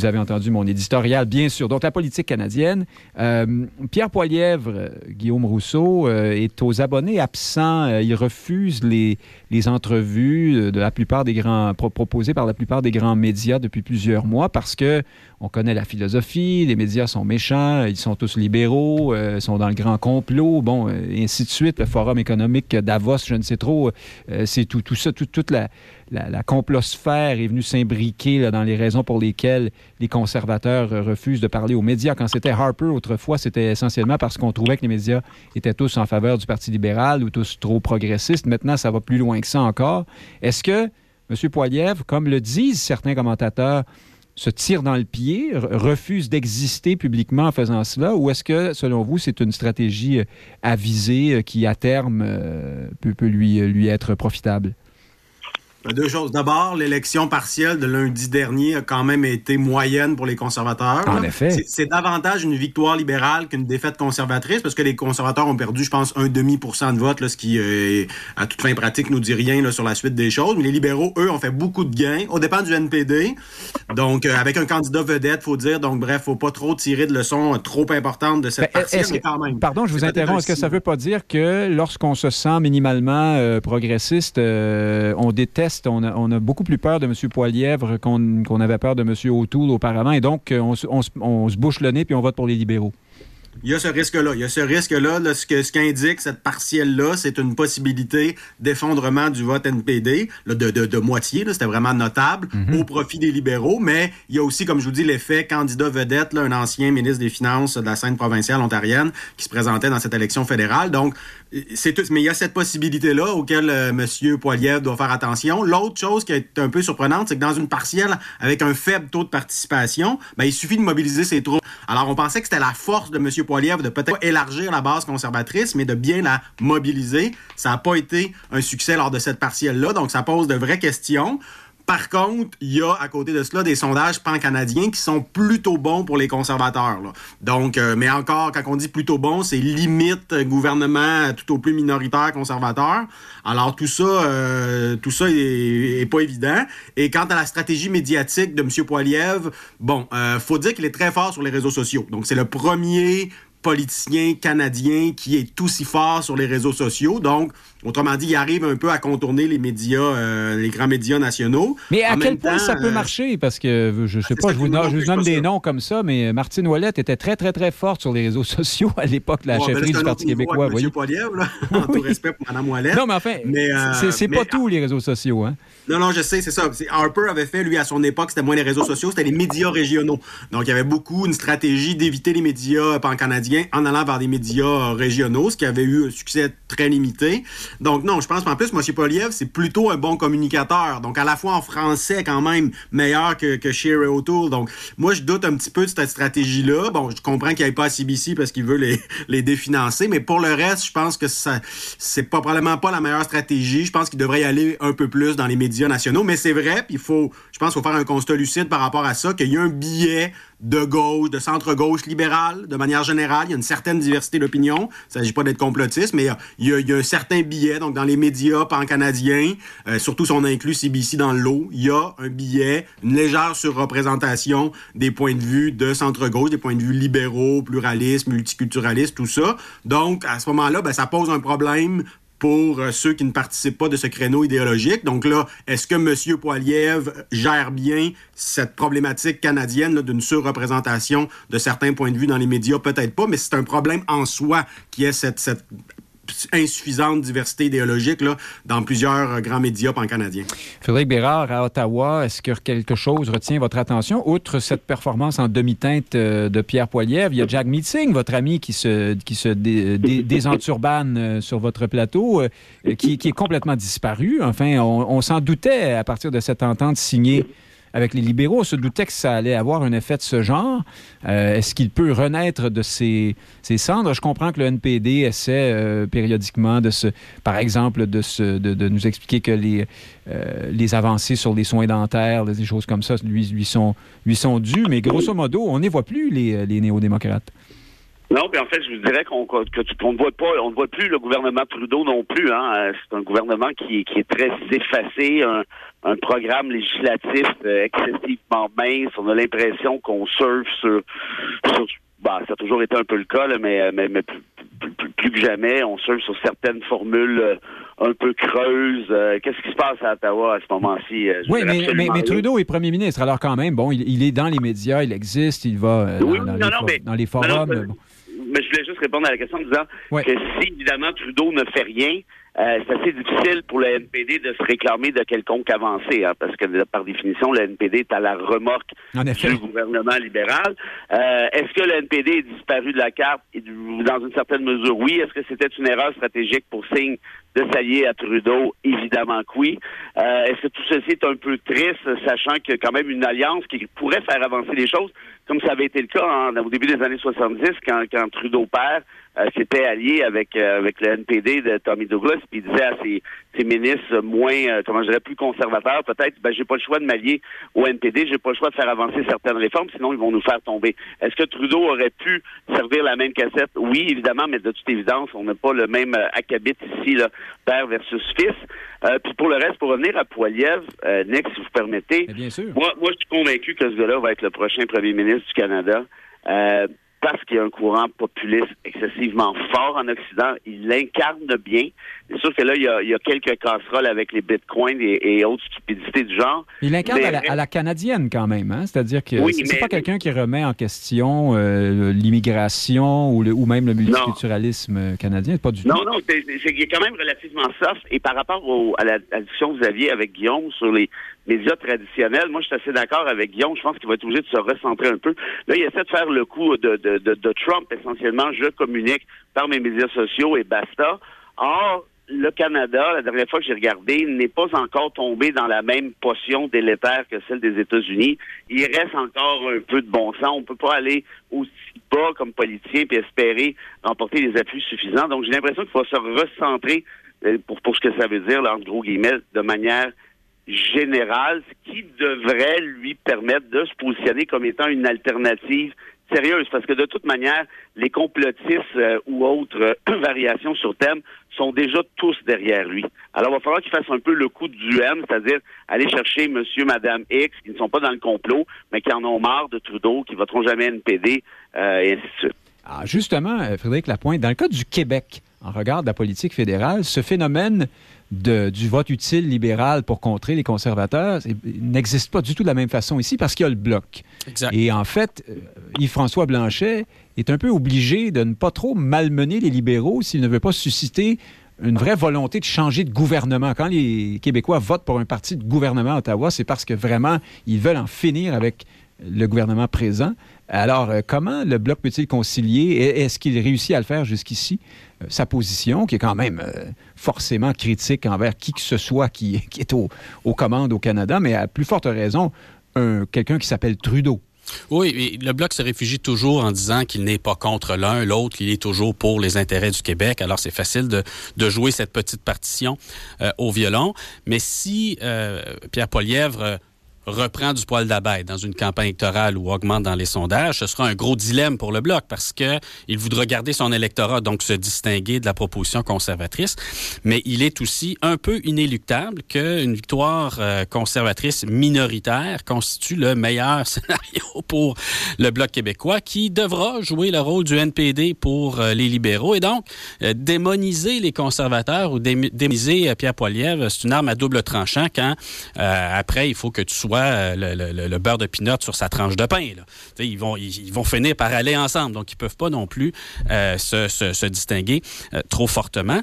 avez entendu mon éditorial, bien sûr. Donc, la politique canadienne. Euh, Pierre Poilièvre, Guillaume Rousseau, euh, est aux abonnés absents. il refuse les, entrevues de la plupart des grands, proposées par la plupart des grands médias depuis plusieurs mois parce que on connaît la philosophie, les médias sont méchants, ils sont tous libéraux, ils sont dans le grand complot, bon, et ainsi de suite. Le Forum économique Davos, je ne sais trop. c'est tout, tout ça, toute la, la, complosphère est venue s'imbriquer dans les raisons pour lesquelles les conservateurs refusent de parler aux médias. Quand c'était Harper autrefois, c'était essentiellement parce qu'on trouvait que les médias étaient tous en faveur du Parti libéral ou tous trop progressistes. Maintenant, ça va plus loin que ça encore. Est-ce que M. Poiliev, comme le disent certains commentateurs, se tire dans le pied, refuse d'exister publiquement en faisant cela, ou est-ce que, selon vous, c'est une stratégie euh, avisée euh, qui, à terme, euh, peut, peut lui, lui être profitable? Ben, deux choses. D'abord, l'élection partielle de lundi dernier a quand même été moyenne pour les conservateurs. En effet. C'est davantage une victoire libérale qu'une défaite conservatrice parce que les conservateurs ont perdu, je pense, un demi pour cent de vote, ce qui, euh, à toute fin pratique, nous dit rien sur la suite des choses. Mais les libéraux, eux, ont fait beaucoup de gains au dépend du NPD. Donc, euh, avec un candidat vedette, faut dire. Donc, bref, faut pas trop tirer de leçons euh, trop importantes de cette ben, partielle, quand même. Pardon, je vous interromps. Est-ce que ça veut pas dire que lorsqu'on se sent minimalement progressiste, on déteste on a, beaucoup plus peur de M. Poilièvre qu'on avait peur de M. O'Toole auparavant. Et donc, on, on se bouche le nez puis on vote pour les libéraux. Il y a ce risque-là. Il y a ce risque-là. ce qu'indique ce qu'indique cette partielle-là, c'est une possibilité d'effondrement du vote NPD, de, de, moitié. C'était vraiment notable mhm. au profit des libéraux. Mais il y a aussi, comme je vous dis, l'effet candidat vedette, un ancien ministre des Finances de la scène provinciale ontarienne qui se présentait dans cette élection fédérale. Donc, c'est tout. Mais il y a cette possibilité-là auquel euh, M. Poiliev doit faire attention. L'autre chose qui est un peu surprenante, c'est que dans une partielle avec un faible taux de participation, ben, il suffit de mobiliser ses troupes. Alors, on pensait que c'était la force de M. Poiliev de peut-être élargir la base conservatrice, mais de bien la mobiliser. Ça n'a pas été un succès lors de cette partielle-là, donc ça pose de vraies questions. Par contre, il y a à côté de cela des sondages pan-canadiens qui sont plutôt bons pour les conservateurs. Donc, euh, mais encore, quand on dit plutôt bon, c'est limite gouvernement tout au plus minoritaire conservateur. Alors tout ça, euh, tout ça est, pas évident. Et quant à la stratégie médiatique de M. Poiliev, bon, euh, faut dire qu'il est très fort sur les réseaux sociaux. Donc c'est le premier politicien canadien qui est aussi fort sur les réseaux sociaux. Donc, autrement dit, il arrive un peu à contourner les médias, euh, les grands médias nationaux. Mais à quel point ça peut euh, marcher? Parce que, je sais pas, je vous, donne des noms comme ça, mais Martine Ouellette était très, très, très forte sur les réseaux sociaux à l'époque de la chefferie du Parti québécois. M. Poiliev, là, en tout respect pour Mme Ouellette. Non, mais enfin, euh, c'est pas tout, les réseaux sociaux. Hein? Non, non, je sais, c'est ça. Harper avait fait, lui, à son époque, c'était moins les réseaux sociaux, c'était les médias régionaux. Donc, il y avait beaucoup une stratégie d'éviter les médias pan-canadiens en allant vers des médias régionaux, ce qui avait eu un succès très limité. Donc, non, je pense qu'en plus, M. Poliev, c'est plutôt un bon communicateur. Donc, à la fois en français, quand même, meilleur que, que Sherry O'Toole. Donc, moi, je doute un petit peu de cette stratégie-là. Bon, je comprends qu'il n'y ait pas à CBC parce qu'il veut les, les définancer, mais pour le reste, je pense que ça, c'est probablement pas la meilleure stratégie. Je pense qu'il devrait y aller un peu plus dans les médias nationaux. Mais c'est vrai, puis faut, je pense qu'il faut faire un constat lucide par rapport à ça, qu'il y a un billet de gauche, de centre-gauche libéral, de manière générale. Il y a une certaine diversité d'opinion. Il ne s'agit pas d'être complotiste, mais il y, a, un certain billet. Donc, dans les médias pan-canadiens, euh, surtout si on inclut CBC dans le lot, il y a un billet, une légère surreprésentation des points de vue de centre-gauche, des points de vue libéraux, pluralistes, multiculturalistes, tout ça. Donc, à ce moment-là, ben, ça pose un problème pour euh, ceux qui ne participent pas de ce créneau idéologique. Donc là, est-ce que M. Poiliev gère bien cette problématique canadienne d'une surreprésentation de certains points de vue dans les médias? Peut-être pas, mais c'est un problème en soi qui est cette, cette insuffisante diversité idéologique là, dans plusieurs euh, grands médias pan-canadiens. Frédéric Bérard, à Ottawa, est-ce que quelque chose retient votre attention? Outre cette performance en demi-teinte euh, de Pierre Poilievre, il y a Jack Meeting, votre ami qui se, qui se désenturbane euh, sur votre plateau, qui, est complètement disparu. Enfin, on, on s'en doutait à partir de cette entente signée avec les libéraux. On se doutait que ça allait avoir un effet de ce genre. Euh, est-ce qu'il peut renaître de ses, cendres? Je comprends que le NPD essaie euh, périodiquement de se, par exemple, de, se, de, nous expliquer que les, euh, les avancées sur les soins dentaires, des choses comme ça, lui, lui, sont, lui sont dues. Mais grosso modo, on n'y voit plus les, les néo-démocrates. Non, puis en fait, je vous dirais qu'on ne voit pas, on ne voit plus le gouvernement Trudeau non plus. Hein. C'est un gouvernement qui, qui est très effacé, un, un programme législatif euh, excessivement mince. On a l'impression qu'on surfe sur, bah, ça a toujours été un peu le cas, là, mais, mais, mais plus, plus, que jamais, on surfe sur certaines formules euh, un peu creuses. Euh, qu'est-ce qui se passe à Ottawa à ce moment-ci? oui, mais, mais, Trudeau est premier ministre, alors quand même, bon, il, est dans les médias, il existe, il va dans, les, dans, les, forums. Mais je voulais juste répondre à la question en disant que si, évidemment, Trudeau ne fait rien, euh, c'est assez difficile pour le NPD de se réclamer de quelconque avancée, hein, parce que par définition, le NPD est à la remorque du gouvernement libéral. Euh, est-ce que le NPD est disparu de la carte? Dans une certaine mesure, oui. Est-ce que c'était une erreur stratégique pour Signe de s'allier à Trudeau? Évidemment que oui. Euh, est-ce que tout ceci est un peu triste, sachant qu'il y a quand même une alliance qui pourrait faire avancer les choses, comme ça avait été le cas hein, au début des années 70, quand, quand Trudeau euh, s'était allié avec euh, avec le NPD de Tommy Douglas, puis il disait à ses, ses ministres moins, euh, comment je dirais, plus conservateurs, peut-être, ben j'ai pas le choix de m'allier au NPD, j'ai pas le choix de faire avancer certaines réformes, sinon ils vont nous faire tomber. Est-ce que Trudeau aurait pu servir la même cassette? Oui, évidemment, mais de toute évidence, on n'a pas le même acabit ici, là, père versus fils. puis pour le reste, pour revenir à Poiliev, Nick, si vous permettez, bien sûr. moi, moi, je suis convaincu que ce gars-là va être le prochain premier ministre du Canada. Euh, parce qu'il y a un courant populiste excessivement fort en Occident. Il l'incarne bien. C'est sûr que là, il y, a, il y a quelques casseroles avec les bitcoins et, autres stupidités du genre. Il l'incarne à, la canadienne quand même, hein? C'est-à-dire que c'est pas quelqu'un qui remet en question euh, l'immigration ou, ou même le multiculturalisme canadien, pas du tout. Non, non, c'est, est quand même relativement soft. Et par rapport à, la, discussion que vous aviez avec Guillaume sur les médias traditionnels, moi, je suis assez d'accord avec Guillaume. Je pense qu'il va être obligé de se recentrer un peu. Là, il essaie de faire le coup de, Trump, essentiellement. Je communique par mes médias sociaux et basta. Or, le Canada, la dernière fois que j'ai regardé, n'est pas encore tombé dans la même potion délétère que celle des États-Unis. Il reste encore un peu de bon sens. On peut pas aller aussi bas comme politicien et espérer remporter des appuis suffisants. Donc, j'ai l'impression qu'il faut se recentrer euh, pour, pour ce que ça veut dire, là, en gros guillemets, de manière générale, ce qui devrait lui permettre de se positionner comme étant une alternative sérieuse, parce que de toute manière, les complotistes euh, ou autres euh, variations sur thème sont déjà tous derrière lui. Alors, il va falloir qu'il fasse un peu le coup du M, c'est-à-dire aller chercher monsieur, madame X, qui ne sont pas dans le complot, mais qui en ont marre de Trudeau, qui voteront jamais NPD, euh, et ainsi de suite. Ah, justement, Frédéric Lapointe, dans le cas du Québec, en regard de la politique fédérale, ce phénomène du vote utile libéral pour contrer les conservateurs n'existe pas du tout de la même façon ici parce qu'il y a le bloc. Et en fait, euh, Yves-François Blanchet est un peu obligé de ne pas trop malmener les libéraux s'il ne veut pas susciter une vraie volonté de changer de gouvernement. Quand les Québécois votent pour un parti de gouvernement à Ottawa, c'est parce que vraiment, ils veulent en finir avec le gouvernement présent. Alors, euh, comment le Bloc peut-il concilier, est-ce qu'il réussit à le faire jusqu'ici, sa position, qui est quand même euh, forcément critique envers qui que ce soit qui, est aux commandes au Canada, mais à plus forte raison, quelqu'un qui s'appelle Trudeau. Oui, le Bloc se réfugie toujours en disant qu'il n'est pas contre l'un, l'autre, qu'il est toujours pour les intérêts du Québec. Alors, c'est facile de, jouer cette petite partition au violon. Mais si Pierre Polièvre reprend du poil d'abeille dans une campagne électorale ou augmente dans les sondages, ce sera un gros dilemme pour le Bloc parce que il voudra garder son électorat, donc se distinguer de la proposition conservatrice, mais il est aussi un peu inéluctable qu'une victoire euh, conservatrice minoritaire constitue le meilleur scénario pour le Bloc québécois qui devra jouer le rôle du NPD pour euh, les libéraux et donc euh, démoniser les conservateurs ou démoniser Pierre Poilievre, c'est une arme à double tranchant quand après il faut que tu sois euh, le, beurre de pinot sur sa tranche de pain. Ils, vont, ils, vont finir par aller ensemble, donc ils peuvent pas non plus euh, se, distinguer euh, trop fortement.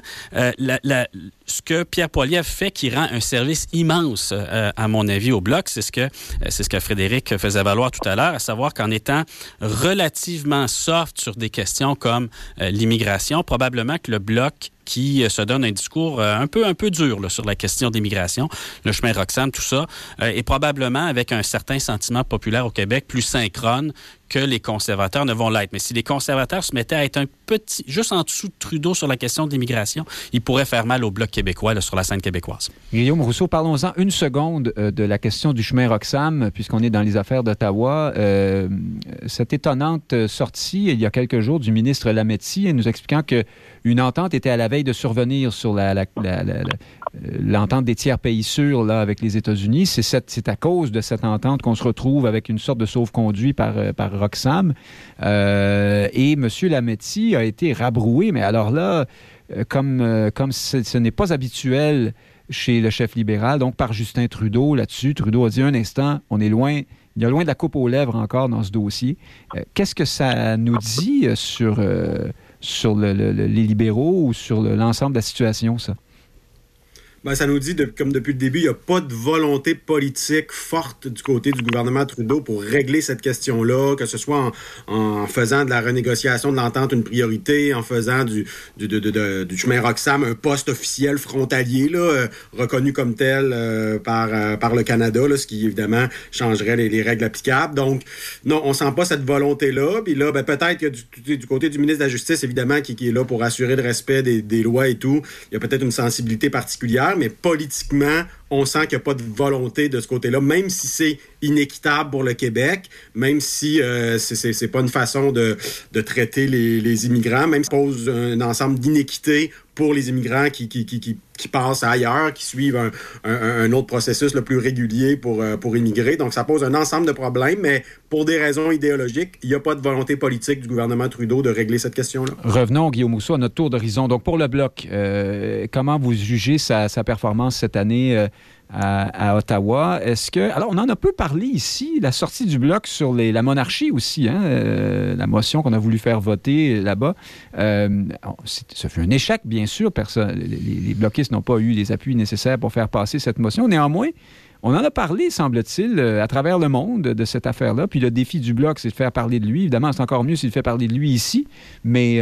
Ce que Pierre Poilievre fait qui rend un service immense, à mon avis, au Bloc, c'est ce que c'est ce que Frédéric faisait valoir tout à l'heure, à savoir qu'en étant relativement soft sur des questions comme l'immigration, probablement que le Bloc qui euh, se donne un discours euh, un peu un peu dur sur la question d'immigration, le chemin Roxham, tout ça, euh, et probablement avec un certain sentiment populaire au Québec plus synchrone que les conservateurs ne vont l'être. Mais si les conservateurs se mettaient à être un petit, juste en dessous de Trudeau sur la question de l'immigration, ils pourraient faire mal au Bloc québécois sur la scène québécoise. Guillaume Rousseau, parlons-en une seconde de la question du chemin Roxham, puisqu'on est dans les affaires d'Ottawa. cette étonnante sortie, il y a quelques jours, du ministre Lametti, nous expliquant que une entente était à la veille de survenir sur l'entente des tiers pays sûrs là, avec les États-Unis. C'est à cause de cette entente qu'on se retrouve avec une sorte de sauve-conduit par, euh, par Roxham. Euh, et M. Lametti a été rabroué, mais alors là, euh, comme, ce n'est pas habituel chez le chef libéral, donc par Justin Trudeau là-dessus, Trudeau a dit un instant, on est loin Il y a loin de la coupe aux lèvres encore dans ce dossier. Qu'est-ce que ça nous dit sur, sur les libéraux ou sur l'ensemble de la situation, ça? Ben, ça nous dit, comme depuis le début, il n'y a pas de volonté politique forte du côté du gouvernement Trudeau pour régler cette question-là, que ce soit en, faisant de la renégociation de l'entente une priorité, en faisant du, du, chemin Roxham un poste officiel frontalier, là, euh, reconnu comme tel euh, par, euh, par le Canada, ce qui évidemment changerait les, règles applicables. Donc, non, on sent pas cette volonté-là. Puis là, ben, peut-être que du, du, côté du ministre de la Justice, évidemment, qui, est là pour assurer le respect des lois et tout, il y a peut-être une sensibilité particulière mais politiquement, on sent qu'il n'y a pas de volonté de ce côté-là, même si c'est inéquitable pour le Québec, même si euh, ce n'est pas une façon de, traiter les, immigrants, même si ça pose un ensemble d'inéquités pour les immigrants qui, qui, passent ailleurs, qui suivent un, autre processus le plus régulier pour, euh, pour immigrer. Donc, ça pose un ensemble de problèmes, mais pour des raisons idéologiques, il n'y a pas de volonté politique du gouvernement Trudeau de régler cette question-là. Revenons, Guillaume Mousseau, à notre tour d'horizon. Donc, pour le Bloc, euh, comment vous jugez sa, performance cette année? À, Ottawa. Est-ce que. Alors, on en a peu parlé ici, la sortie du bloc sur les, la monarchie aussi, hein, euh, la motion qu'on a voulu faire voter là-bas. Euh, ça fut un échec, bien sûr. Les, bloquistes n'ont pas eu les appuis nécessaires pour faire passer cette motion. Néanmoins, on en a parlé, semble-t-il, euh, à travers le monde de cette affaire-là. Puis le défi du bloc, c'est de faire parler de lui. Évidemment, c'est encore mieux s'il fait parler de lui ici. Mais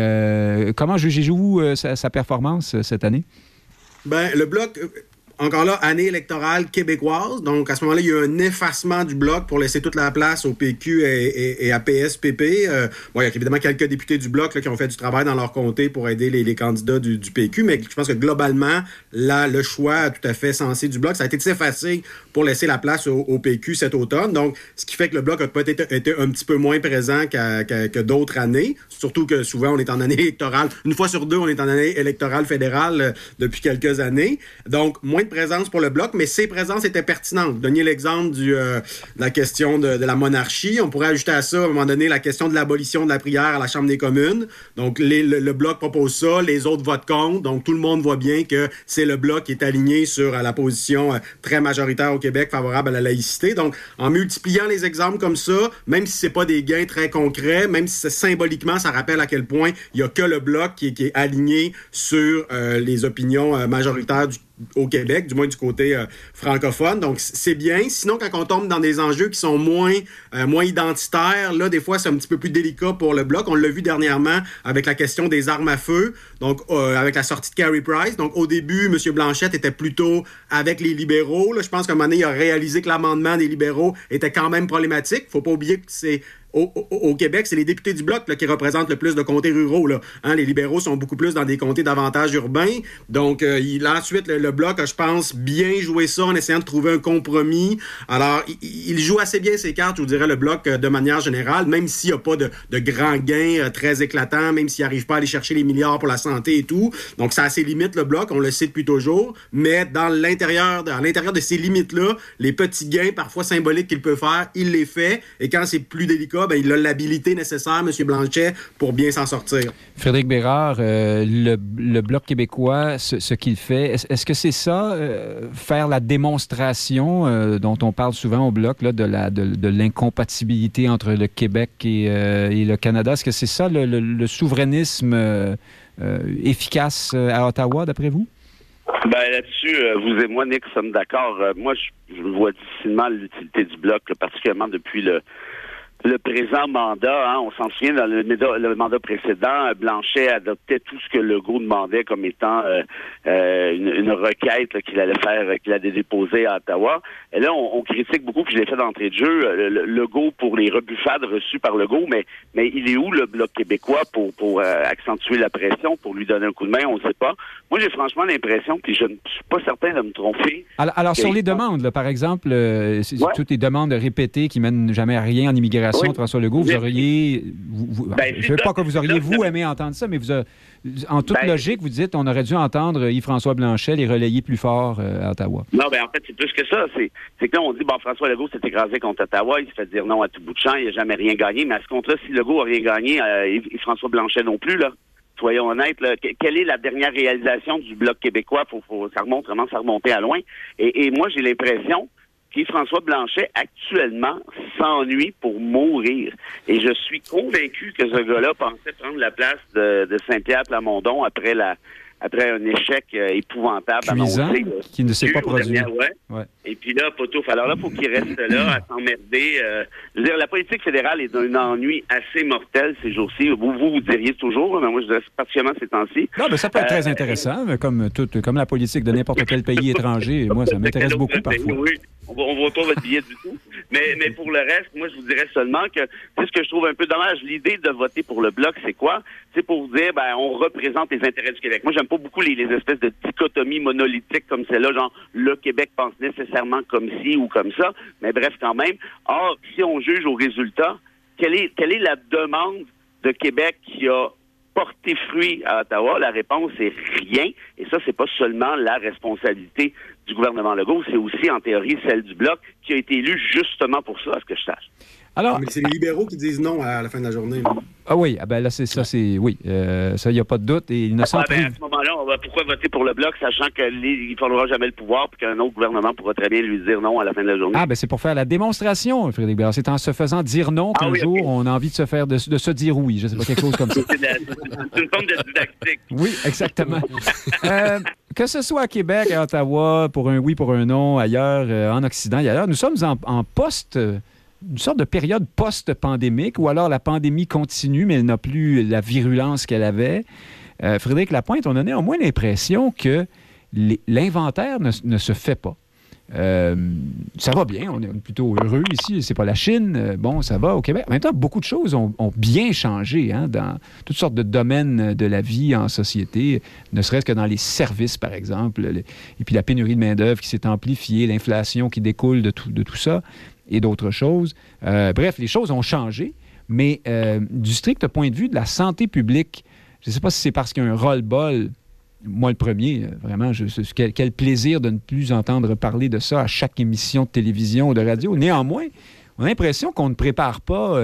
comment jugez-vous sa, sa, performance cette année? Ben, le bloc, encore là, année électorale québécoise. Donc, à ce moment-là, il y a un effacement du bloc pour laisser toute la place au PQ et, à PSPP. Euh, bon, il y a évidemment quelques députés du bloc qui ont fait du travail dans leur comté pour aider les, candidats du, PQ, mais je pense que globalement, là, le choix tout à fait sensé du bloc, ça a été effacé pour laisser la place au, PQ cet automne. Donc, ce qui fait que le bloc a peut-être été un petit peu moins présent que d'autres années. Surtout que souvent, on est en année électorale. Une fois sur deux, on est en année électorale fédérale euh, depuis quelques années. Donc, moins de présence pour le bloc, mais ces présences étaient pertinentes. Donniez l'exemple euh, de la question de, la monarchie. On pourrait ajouter à ça, à un moment donné, la question de l'abolition de la prière à la Chambre des communes. Donc, le, bloc propose ça, les autres votent contre. Donc, tout le monde voit bien que c'est le bloc qui est aligné sur euh, la position très majoritaire au Québec favorable à la laïcité. Donc, en multipliant les exemples comme ça, même si c'est pas des gains très concrets, même si symboliquement, ça rappelle à quel point il y a que le bloc qui est, aligné sur les opinions majoritaires du au Québec, du moins du côté euh, francophone. Donc, c'est bien. Sinon, quand on tombe dans des enjeux qui sont moins, euh, moins identitaires, là, des fois, c'est un petit peu plus délicat pour le Bloc. On l'a vu dernièrement avec la question des armes à feu, donc euh, avec la sortie de Carrie Price. Donc, au début, M. Blanchette était plutôt avec les libéraux. Là, je pense qu'à un moment donné, il a réalisé que l'amendement des libéraux était quand même problématique. faut pas oublier que c'est au, Québec, c'est les députés du Bloc qui représentent le plus de comtés ruraux. Hein, les libéraux sont beaucoup plus dans des comtés davantage urbains. Donc, euh, il, ensuite, le, Bloc a, je pense, bien joué ça en essayant de trouver un compromis. Alors, il, joue assez bien ses cartes, je vous dirais, le Bloc, euh, de manière générale, même s'il n'y a pas de, de grands gains euh, très éclatants, même s'il n'arrive pas à aller chercher les milliards pour la santé et tout. Donc, ça a ses limites, le Bloc, on le sait depuis toujours. Mais dans l'intérieur, à l'intérieur de ces limites-là, les petits gains, parfois symboliques qu'il peut faire, il les fait. Et quand c'est plus délicat, ben, il a l'habilité nécessaire, M. Blanchet, pour bien s'en sortir. Frédéric Bérard, euh, le, Bloc québécois, ce, qu'il fait, est-ce que c'est ça, euh, faire la démonstration euh, dont on parle souvent au Bloc, là, de l'incompatibilité entre le Québec et, le Canada? Est-ce que c'est ça le, souverainisme efficace à Ottawa, d'après vous? Ben là-dessus, vous et moi, Nick, sommes d'accord. moi, je, vois difficilement l'utilité du bloc, particulièrement depuis le, le présent mandat, hein, on s'en souvient, dans le, mandat précédent, Blanchet adoptait tout ce que Legault demandait comme étant euh, euh, une, requête qu'il allait faire, qu'il allait déposer à Ottawa. Et là, on, critique beaucoup, puis je l'ai fait d'entrée de jeu, euh, le, Legault pour les rebuffades reçues par Legault, mais, mais il est où le Bloc québécois pour, pour accentuer la pression, pour lui donner un coup de main, on ne sait pas. Moi, j'ai franchement l'impression, puis je ne suis pas certain de me tromper. Alors, sur les demandes, par exemple, toutes les demandes répétées qui mènent jamais à rien en immigration, François Legault, vous auriez. Ben, je ne veux pas que vous auriez, vous, aimé entendre ça, mais vous en toute ben, logique, vous dites on aurait dû entendre Yves-François Blanchet les relayer plus fort euh, à Ottawa. Non, ben en fait, c'est plus que ça. C'est que là, on dit bon, François Legault s'est écrasé contre Ottawa, il se fait dire non à tout bout de champ, il n'a jamais rien gagné. Mais à ce compte-là, si Legault n'a rien gagné, euh, Yves-François Blanchet non plus, là. Soyons honnêtes, quelle est la dernière réalisation du Bloc québécois? Faut, ça remonte vraiment, ça remontait à loin. Et, et moi, j'ai l'impression qui François Blanchet, actuellement, s'ennuie pour mourir. Et je suis convaincu que ce gars-là pensait prendre la place de, de Saint-Pierre Plamondon après la après un échec euh, épouvantable Cuisant, annoncé. qui ne s'est pas produit. Ouais. Ouais. Et puis là, Potouf, alors là, il faut qu'il reste là à s'emmerder. Euh, je veux dire, la politique fédérale est d'un ennui assez mortel ces jours-ci. Vous, vous, vous diriez toujours, mais moi, je dirais particulièrement ces temps-ci. Non, mais ça peut être très Euh, intéressant, comme, tout, comme la politique de n'importe quel pays étranger. Moi, ça m'intéresse beaucoup pays, parfois. Oui, on on voit pas votre billet du tout. Mais, mais pour le reste, moi, je vous dirais seulement que c'est ce que je trouve un peu dommage. L'idée de voter pour le bloc, c'est quoi? C'est pour dire, ben, on représente les intérêts du Québec. Moi, j'aime pas beaucoup les, les espèces de dichotomies monolithiques comme celle-là, genre, le Québec pense nécessairement comme ci ou comme ça. Mais bref, quand même. Or, si on juge au résultat, quelle est, quelle est la demande de Québec qui a porté fruit à Ottawa? La réponse est rien. Et ça, c'est pas seulement la responsabilité du gouvernement Legault, c'est aussi, en théorie, celle du Bloc, qui a été élu justement pour ça, à ce que je sache. Alors, Mais c'est les libéraux qui disent non à la fin de la journée. ah oui, ah ben là, c'est ça, c'est. Oui, euh, ça, il n'y a pas de doute. Et il ne Ah, ben, à ce moment-là, on va pourquoi voter pour le Bloc, sachant qu'il ne faudra jamais le pouvoir, puis qu'un autre gouvernement pourra très bien lui dire non à la fin de la journée? Ah, ben c'est pour faire la démonstration, Frédéric Bérard. C'est en se faisant dire non Ah qu'un oui, jour, on a envie de se faire, de, de se dire oui. Je sais pas, quelque chose comme ça. C'est de la- c'est une forme de didactique. Oui, exactement. Euh, que ce soit à Québec, à Ottawa, pour un oui, pour un non, ailleurs, euh, en Occident et ailleurs, nous sommes en, en post, euh, une sorte de période post-pandémique, ou alors la pandémie continue, mais elle n'a plus la virulence qu'elle avait. Euh, Frédéric Lapointe, on a néanmoins l'impression que l'inventaire ne, se fait pas. Euh, ça va bien, on est plutôt heureux ici, c'est pas la Chine, euh, bon, ça va au Québec. En même temps, beaucoup de choses ont, bien changé hein, dans toutes sortes de domaines de la vie en société, ne serait-ce que dans les services, par exemple, et puis la pénurie de main-d'œuvre qui s'est amplifiée, l'inflation qui découle de tout ça et d'autres choses. Euh, bref, les choses ont changé, mais euh, du strict point de vue de la santé publique, je ne sais pas si c'est parce qu'il y a un roll-ball moi le premier, euh, vraiment, quel, plaisir de ne plus entendre parler de ça à chaque émission de télévision ou de radio. Néanmoins, on a l'impression qu'on ne prépare pas,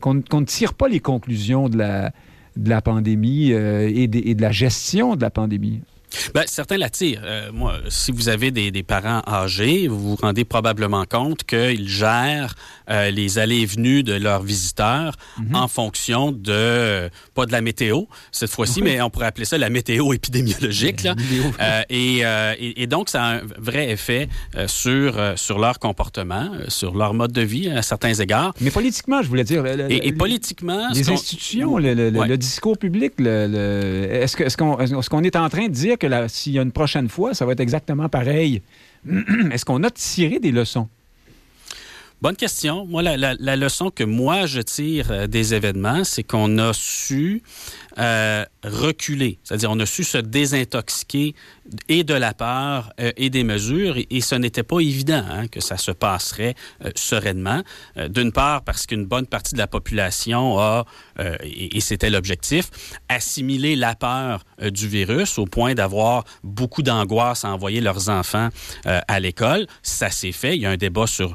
qu'on ne tire pas les conclusions de la, de la pandémie et, des- et de la gestion de la pandémie. Ben, certains l'attirent. Euh, moi, si vous avez des, des parents âgés, vous vous rendez probablement compte qu'ils gèrent euh, les allées et venues de leurs visiteurs en fonction de, pas de la météo cette fois-ci, mais on pourrait appeler ça la météo épidémiologique. Là. Euh, et, euh, et, et donc, ça a un vrai effet sur, sur leur comportement, sur leur mode de vie à certains égards. Mais politiquement, je voulais dire. le- le- Et, politiquement, Les institutions, le, Ouais. discours public, est-ce qu'on qu'on est en train de dire que s'il y a une prochaine fois, ça va être exactement pareil? Est-ce qu'on a tiré des leçons? Bonne question. Moi, la, la- leçon que moi je tire euh, des événements, c'est qu'on a su euh, reculer. C'est-à-dire, on a su se désintoxiquer et de la peur euh, et des mesures. Et, ce n'était pas évident hein, que ça se passerait euh, sereinement. Euh, D'une part, parce qu'une bonne partie de la population a, et, et c'était l'objectif, assimilé la peur du virus au point d'avoir beaucoup d'angoisse à envoyer leurs enfants à l'école. Ça s'est fait. Il y a un débat sur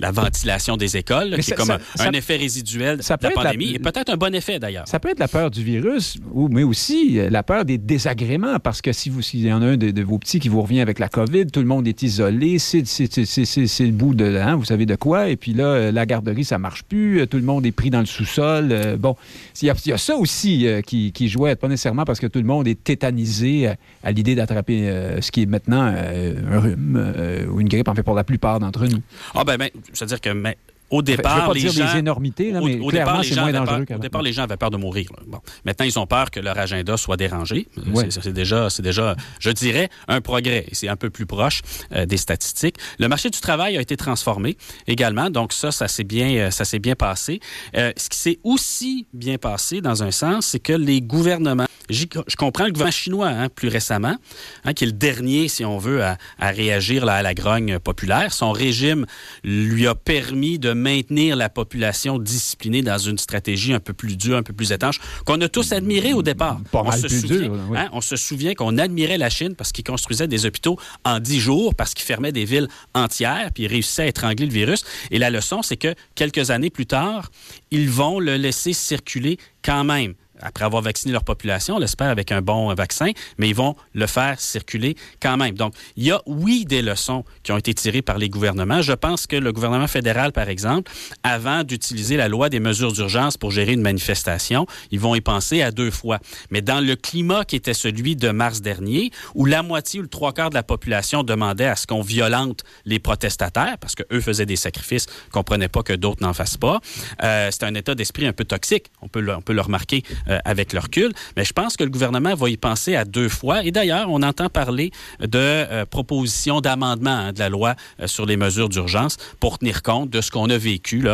la ventilation des écoles, qui ça- est comme ça- un, ça- effet résiduel ça de la pandémie, et peut-être un bon effet d'ailleurs. Ça peut être la peur du virus, ou, mais aussi euh, la peur des désagréments, parce que si vous s'il y en a un de, de vos petits qui vous revient avec la COVID, tout le monde est isolé, c'est le bout de, hein, vous savez de quoi, et puis là, euh, la garderie, ça marche plus, euh, tout le monde est pris dans le sous-sol. euh, bon, il y, a, il y a ça aussi euh, qui, qui jouait, pas nécessairement parce que tout le monde est tétanisé à, l'idée d'attraper euh, ce qui est maintenant un rhume ou une grippe, en fait, pour la plupart d'entre nous. Ah ben, ben, c'est-à-dire que mais, au départ, je ne veux pas les dire gens... des énormités, là, mais au clairement, départ, les c'est gens moins avaient dangereux peur, au départ, les gens avaient peur de mourir. Bon. Maintenant, ils ont peur que leur agenda soit dérangé. Ouais. C'est- déjà, c'est déjà, je dirais, un progrès. C'est un peu plus proche euh, des statistiques. Le marché du travail a été transformé également. Donc ça, ça s'est bien, euh, ça s'est bien passé. Euh, ce qui s'est aussi bien passé, dans un sens, c'est que les gouvernements Je comprends le gouvernement chinois, hein, plus récemment, hein, qui est le dernier, si on veut, à, à réagir là, à la grogne populaire. Son régime lui a permis de maintenir la population disciplinée dans une stratégie un peu plus dure, un peu plus étanche, qu'on a tous admiré au départ. Pas on, mal se plus souvient, dur, oui. hein, on se souvient qu'on admirait la Chine parce qu'ils construisaient des hôpitaux en dix jours, parce qu'ils fermaient des villes entières, puis ils réussissaient à étrangler le virus. Et la leçon, c'est que quelques années plus tard, ils vont le laisser circuler quand même après avoir vacciné leur population, on l'espère avec un bon vaccin, mais ils vont le faire circuler quand même. Donc, il y a, oui, des leçons qui ont été tirées par les gouvernements. Je pense que le gouvernement fédéral, par exemple, avant d'utiliser la loi des mesures d'urgence pour gérer une manifestation, ils vont y penser à deux fois. Mais dans le climat qui était celui de mars dernier, où la moitié ou le trois quarts de la population demandait à ce qu'on violente les protestataires, parce qu'eux faisaient des sacrifices, comprenaient pas que d'autres n'en fassent pas, euh, c'est un état d'esprit un peu toxique. On peut on peut le remarquer euh, avec le recul. Mais je pense que le gouvernement va y penser à deux fois. Et d'ailleurs, on entend parler de euh, propositions d'amendement hein, de la loi euh, sur les mesures d'urgence pour tenir compte de ce qu'on a vécu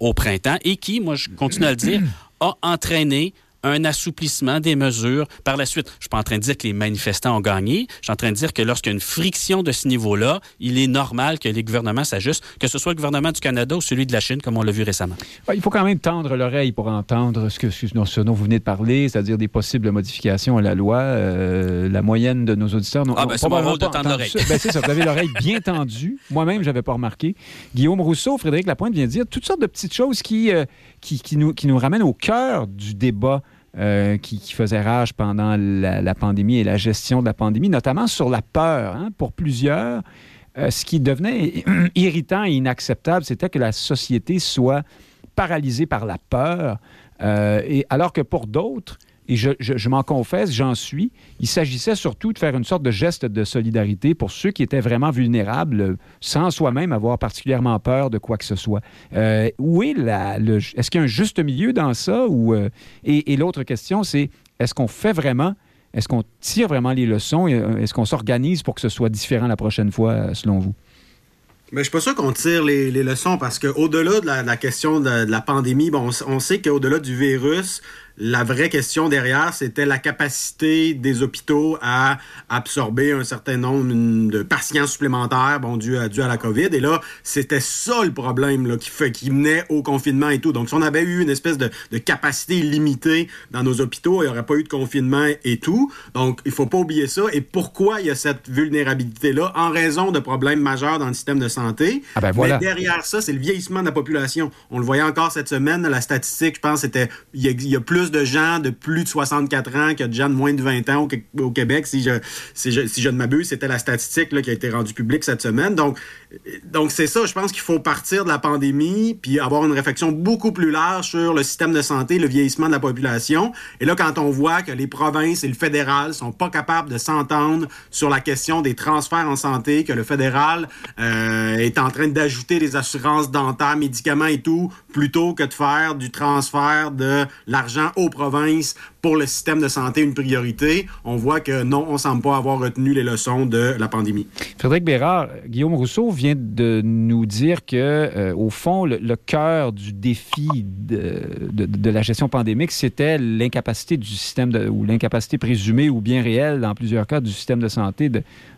au printemps et qui, moi, je continue à le dire, a entraîné un assouplissement des mesures par la suite. Je ne suis pas en train de dire que les manifestants ont gagné. Je suis en train de dire que lorsqu'il y a une friction de ce niveau-là, il est normal que les gouvernements s'ajustent, que ce soit le gouvernement du Canada ou celui de la Chine, comme on l'a vu récemment. Il faut quand même tendre l'oreille pour entendre ce, que, ce dont vous venez de parler, c'est-à-dire des possibles modifications à la loi. Euh, la moyenne de nos auditeurs n'ont ah, ben, mon rôle de tendre l'oreille. Ben, c'est ça, vous avez l'oreille bien tendue. Moi-même, je n'avais pas remarqué. Guillaume Rousseau, Frédéric Lapointe vient de dire toutes sortes de petites choses qui, euh, qui, qui, nous, qui nous ramènent au cœur du débat euh, qui, faisait rage pendant la, pandémie et la gestion de la pandémie, notamment sur la peur. Hein. Pour plusieurs, euh, ce qui devenait irritant et inacceptable, c'était que la société soit paralysée par la peur, euh, et alors que pour d'autres, et je, m'en confesse, j'en suis. Il s'agissait surtout de faire une sorte de geste de solidarité pour ceux qui étaient vraiment vulnérables, sans soi-même avoir particulièrement peur de quoi que ce soit. Euh, où est la, est-ce qu'il y a un juste milieu dans ça? Euh, et, l'autre question, c'est est-ce qu'on fait vraiment, est-ce qu'on tire vraiment les leçons? Euh, est-ce qu'on s'organise pour que ce soit différent la prochaine fois, selon vous? Mais je suis pas sûr qu'on tire les, leçons parce qu'au-delà de la, question de, la pandémie, on sait qu'au-delà du virus, la vraie question derrière, c'était la capacité des hôpitaux à absorber un certain nombre de patients supplémentaires, bon, dû à, dû à la COVID. Et là, c'était ça le problème là, qui, fait, qui menait au confinement et tout. Donc, si on avait eu une espèce de, de capacité illimitée dans nos hôpitaux, il n'y aurait pas eu de confinement et tout. Donc, il faut pas oublier ça. Et pourquoi il y a cette vulnérabilité-là? En raison de problèmes majeurs dans le système de santé. Ah ben voilà. Mais derrière ça, c'est le vieillissement de la population. On le voyait encore cette semaine. La statistique, je pense, c'était il y a plus de gens de plus de 64 ans que de gens de moins de 20 ans au, Québec, si je, si ne m'abuse. C'était la statistique là, qui a été rendue publique cette semaine. Donc, donc c'est ça. Je pense qu'il faut partir de la pandémie puis avoir une réflexion beaucoup plus large sur le système de santé, le vieillissement de la population. Et là, quand on voit que les provinces et le fédéral sont pas capables de s'entendre sur la question des transferts en santé, que le fédéral euh, est en train d'ajouter des assurances dentaires, médicaments et tout, plutôt que de faire du transfert de l'argent aux provinces pour le système de santé une priorité, on voit que non, on ne semble pas avoir retenu les leçons de la pandémie. Frédéric Bérard, Guillaume Rousseau vient de nous dire que, euh, au fond, le, cœur du défi de, la gestion pandémique, c'était l'incapacité du système ou l'incapacité présumée ou bien réelle, dans plusieurs cas, du système de santé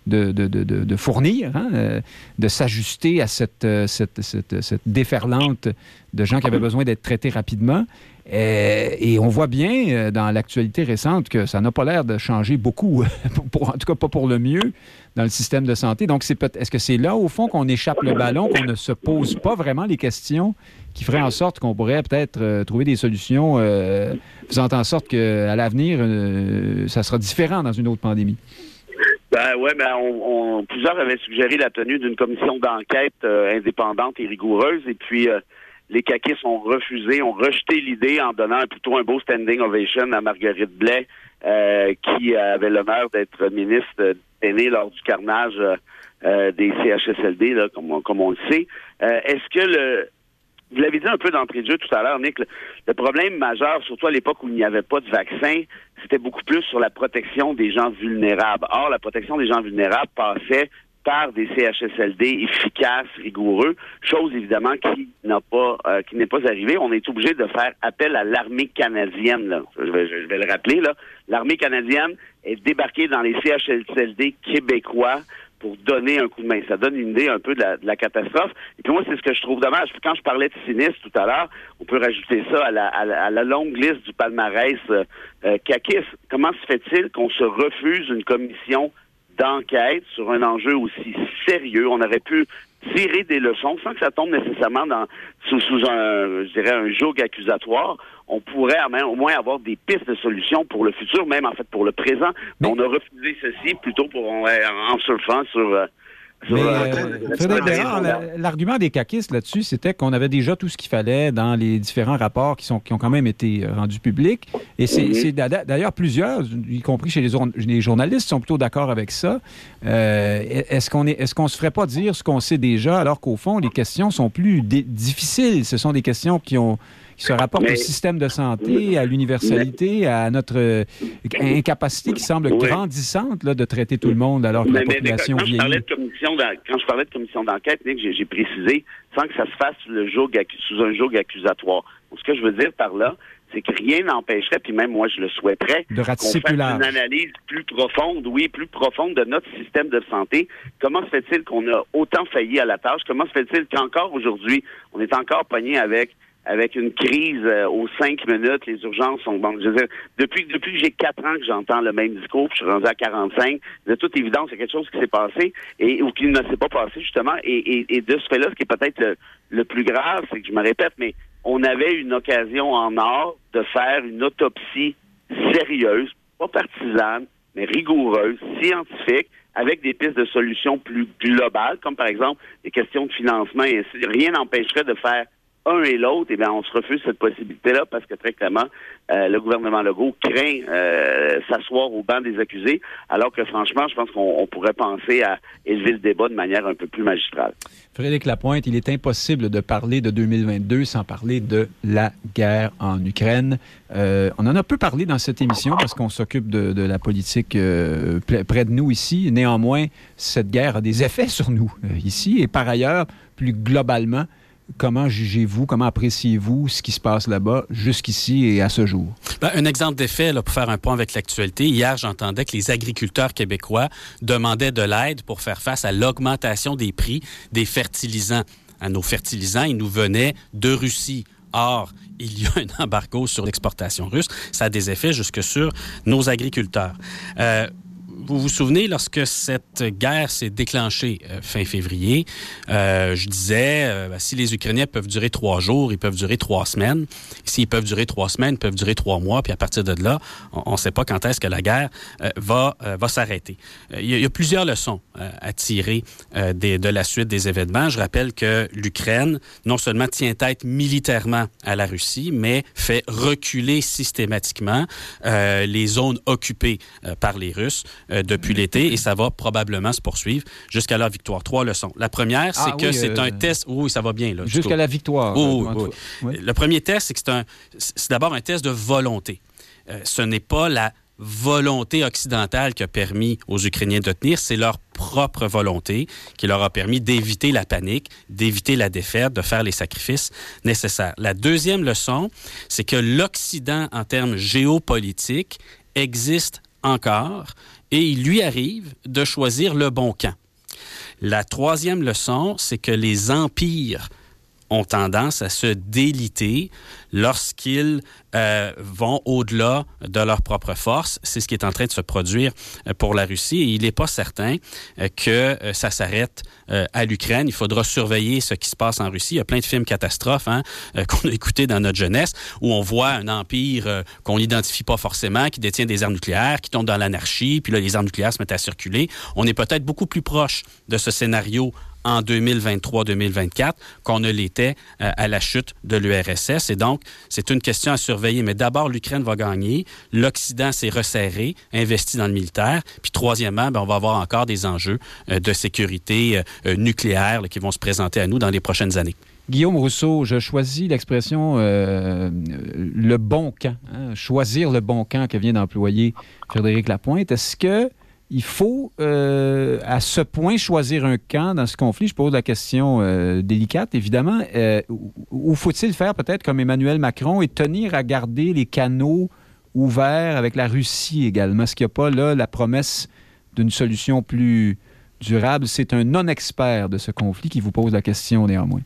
de, fournir, hein, euh, de s'ajuster à euh, cette, déferlante de gens qui avaient besoin d'être traités rapidement. Euh, et on voit bien euh, dans l'actualité récente que ça n'a pas l'air de changer beaucoup, en tout cas pas pour le mieux, dans le système de santé. Donc, est-ce que c'est là, au fond, qu'on échappe le ballon, qu'on ne se pose pas vraiment les questions qui feraient en sorte qu'on pourrait peut-être euh, trouver des solutions faisant en sorte qu'à l'avenir, ça sera différent dans une autre pandémie? Ben ouais, ben on, plusieurs avaient suggéré la tenue d'une commission d'enquête indépendante et rigoureuse, et puis les caquistes ont refusé, ont rejeté l'idée en donnant plutôt un beau standing ovation à Marguerite Blais, euh, qui avait l'honneur d'être ministre aîné lors du carnage euh, des CHSLD, comme, on le sait. Euh, est-ce que le vous l'avez dit un peu d'entrée de jeu tout à l'heure, Nick, le, problème majeur, surtout à l'époque où il n'y avait pas de vaccin, c'était beaucoup plus sur la protection des gens vulnérables. Or, la protection des gens vulnérables passait par des CHSLD efficaces, rigoureux, chose évidemment qui n'a pas euh, qui n'est pas arrivée. On est obligé de faire appel à l'armée canadienne. Là. Je, vais, je vais le rappeler là. L'armée canadienne est débarquée dans les CHSLD québécois pour donner un coup de main. Ça donne une idée un peu de la, catastrophe. Et puis moi, c'est ce que je trouve dommage. Quand je parlais de cynisme tout à l'heure, on peut rajouter ça à la, à la, longue liste du palmarès euh, euh Comment se fait-il qu'on se refuse une commission d'enquête sur un enjeu aussi sérieux. On aurait pu tirer des leçons sans que ça tombe nécessairement dans sous, sous un, je dirais, un joug accusatoire. on pourrait au moins avoir des pistes de solutions pour le futur, même en fait pour le présent. Mais... On a refusé ceci plutôt pour en, surfant sur. Euh, mais, euh, l'argument des caquistes là-dessus, c'était qu'on avait déjà tout ce qu'il fallait dans les différents rapports qui, sont, qui ont quand même été euh, rendus publics. Et c'est mm-hmm. d'ailleurs plusieurs, y compris chez les, les journalistes, sont plutôt d'accord avec ça. est-ce qu'on est, est-ce qu'on se ferait pas dire ce qu'on sait déjà, alors qu'au fond, les questions sont plus difficiles. Ce sont des questions qui ont qui se rapporte au système de santé, à l'universalité, à notre euh, incapacité qui semble grandissante là, de traiter tout le monde alors que la population quand Je parlais de commission quand je parlais de commission d'enquête, j'ai précisé sans que ça se fasse le sous un joug accusatoire. ce que je veux dire par là, c'est que rien n'empêcherait, puis même moi je le souhaiterais, qu'on fasse une analyse plus profonde, oui, plus profonde de notre système de santé. Comment se fait-il qu'on a autant failli à la tâche? Comment se fait-il qu'encore aujourd'hui, on est encore pogné avec avec une crise euh, aux cinq minutes, les urgences sont bon. Je veux dire, depuis depuis que j'ai quatre ans que j'entends le même discours, puis je suis rendu à 45, de toute évidence, il y a quelque chose qui s'est passé et ou qui ne s'est pas passé justement. Et, et, de ce fait-là, ce qui est peut-être le, plus grave, c'est que je me répète, mais on avait une occasion en or de faire une autopsie sérieuse, pas partisane, mais rigoureuse, scientifique, avec des pistes de solutions plus globales, comme par exemple des questions de financement. Et rien n'empêcherait de faire un et l'autre, eh bien, on se refuse cette possibilité-là parce que très clairement, euh, le gouvernement Legault craint euh, s'asseoir au banc des accusés, alors que franchement, je pense qu'on pourrait penser à élever le débat de manière un peu plus magistrale. Frédéric Lapointe, il est impossible de parler de 2022 sans parler de la guerre en Ukraine. Euh, on en a peu parlé dans cette émission parce qu'on s'occupe de, de, la politique près de nous ici. Néanmoins, cette guerre a des effets sur nous ici et par ailleurs, plus globalement, Comment jugez-vous, comment appréciez-vous ce qui se passe là-bas jusqu'ici et à ce jour? Ben, un exemple d'effet, pour faire un point avec l'actualité. Hier, j'entendais que les agriculteurs québécois demandaient de l'aide pour faire face à l'augmentation des prix des fertilisants. À nos fertilisants, ils nous venaient de Russie. Or, il y a un embargo sur l'exportation russe. Ça a des effets jusque sur nos agriculteurs. Euh, vous vous souvenez, lorsque cette guerre s'est déclenchée euh, fin février, euh, je disais, euh, ben, si les Ukrainiens peuvent durer trois jours, ils peuvent durer trois semaines. S'ils peuvent durer trois semaines, ils peuvent durer trois mois. Puis à partir de là, on ne sait pas quand est-ce que la guerre va, va s'arrêter. Il y, a plusieurs leçons à tirer de la suite des événements. Je rappelle que l'Ukraine non seulement tient tête militairement à la Russie, mais fait reculer systématiquement les zones occupées par les Russes. Euh, depuis l'été et ça va probablement se poursuivre jusqu'à leur victoire. Trois leçons. La première, c'est ah que c'est un euh, test. Oui, ça va bien. Jusqu'à la victoire. Le premier test, c'est que c'est, un, c'est d'abord un test de volonté. Euh, ce n'est pas la volonté occidentale qui a permis aux Ukrainiens de tenir, c'est leur propre volonté qui leur a permis d'éviter la panique, d'éviter la défaite, de faire les sacrifices nécessaires. La deuxième leçon, c'est que l'Occident, en termes géopolitiques, existe encore et il lui arrive de choisir le bon camp. La troisième leçon, c'est que les empires ont tendance à se déliter lorsqu'ils euh, vont au-delà de leur propre force. C'est ce qui est en train de se produire euh, pour la Russie et il n'est pas certain euh, que ça s'arrête à l'Ukraine. Il faudra surveiller ce qui se passe en Russie. Il y a plein de films catastrophes hein, qu'on a écoutés dans notre jeunesse où on voit un empire qu'on n'identifie pas forcément, qui détient des armes nucléaires, qui tombe dans l'anarchie, puis là, les armes nucléaires se mettent à circuler. On est peut-être beaucoup plus proche de ce scénario en 2023-2024 qu'on ne l'était euh, à la chute de l'URSS. Et donc, c'est une question à surveiller. Mais d'abord, l'Ukraine va gagner. L'Occident s'est resserré, investi dans le militaire. Puis troisièmement, ben, on va avoir encore des enjeux euh, de sécurité euh, nucléaire qui vont se présenter à nous dans les prochaines années. Guillaume Rousseau, je choisis l'expression le bon camp, hein, choisir le bon camp que vient d'employer Frédéric Lapointe. Est-ce que il faut euh, à ce point choisir un camp dans ce conflit? Je pose la question euh, délicate, évidemment. Euh, ou faut-il faire peut-être comme Emmanuel Macron et tenir à garder les canaux ouverts avec la Russie également? Est-ce qu'il n'y a pas là la promesse d'une solution plus durable? C'est un non-expert de ce conflit qui vous pose la question néanmoins.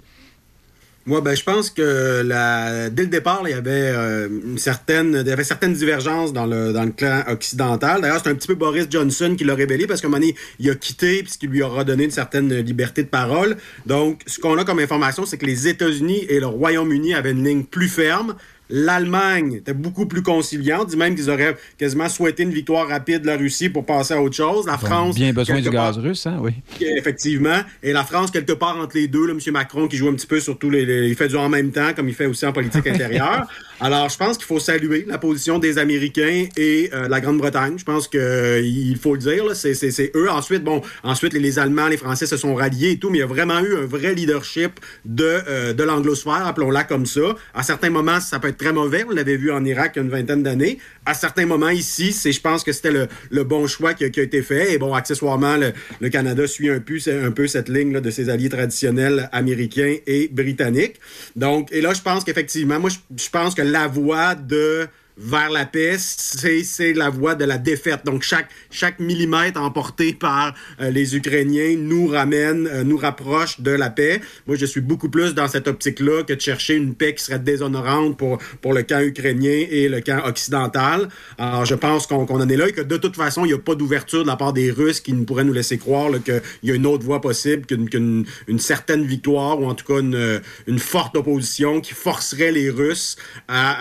Moi, ben, je pense que la, dès le départ, il y avait euh, une certaine, il y avait certaines divergences dans le, dans le clan occidental. D'ailleurs, c'est un petit peu Boris Johnson qui l'a révélé parce qu'à un moment donné, il a quitté puisqu'il lui aura donné une certaine liberté de parole. Donc, ce qu'on a comme information, c'est que les États-Unis et le Royaume-Uni avaient une ligne plus ferme L'Allemagne était beaucoup plus conciliante, dit même qu'ils auraient quasiment souhaité une victoire rapide de la Russie pour passer à autre chose. La France. Bien besoin du gaz russe, hein, oui. Effectivement. Et la France, quelque part entre les deux, là, M. Macron qui joue un petit peu sur tous les, les, Il fait du en même temps, comme il fait aussi en politique intérieure. Alors, je pense qu'il faut saluer la position des Américains et euh, la Grande-Bretagne. Je pense qu'il euh, faut le dire, c'est eux. Ensuite, bon, ensuite, les, Allemands, les Français se sont ralliés et tout, mais il y a vraiment eu un vrai leadership de, euh, de l'anglosphère, appelons-la comme ça. À certains moments, ça peut être très mauvais. On l'avait vu en Irak il y a une vingtaine d'années. À certains moments, ici, je pense que c'était le, le, bon choix qui a, été fait. Et bon, accessoirement, le, Canada suit un peu, cette ligne de ses alliés traditionnels américains et britanniques. Donc, et là, je pense qu'effectivement, moi, je pense que la voie de vers la paix, c'est la voie de la défaite. Donc, chaque, chaque millimètre emporté par euh, les Ukrainiens nous ramène, euh, nous rapproche de la paix. Moi, je suis beaucoup plus dans cette optique-là que de chercher une paix qui serait déshonorante pour, pour le camp ukrainien et le camp occidental. Alors, je pense qu'on en est là et que de toute façon, il n'y a pas d'ouverture de la part des Russes qui ne pourraient nous laisser croire qu'il y a une autre voie possible, qu'une qu une certaine victoire ou en tout cas une, une forte opposition qui forcerait les Russes à,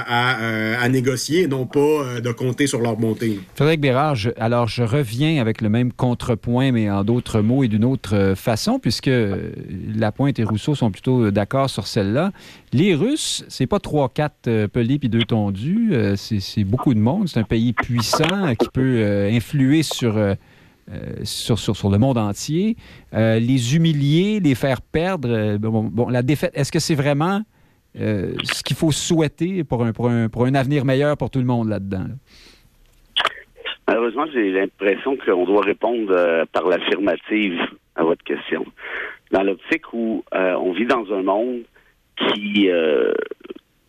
à, à à négocier non pas euh, de compter sur leur montée. Frédéric Bérard, alors je reviens avec le même contrepoint, mais en d'autres mots et d'une autre euh, façon, puisque Lapointe et Rousseau sont plutôt d'accord sur celle-là. Les Russes, c'est pas trois, quatre euh, pelés puis deux tondus, euh, c'est beaucoup de monde. C'est un pays puissant qui peut euh, influer sur, euh, sur, sur, le monde entier. les humilier, les faire perdre. bon, la défaite, est-ce que c'est vraiment euh, ce qu'il faut souhaiter pour un, pour, un, pour un avenir meilleur pour tout le monde là-dedans? Là? Malheureusement, j'ai l'impression qu'on doit répondre euh, par l'affirmative à votre question. Dans l'optique où euh, on vit dans un monde qui,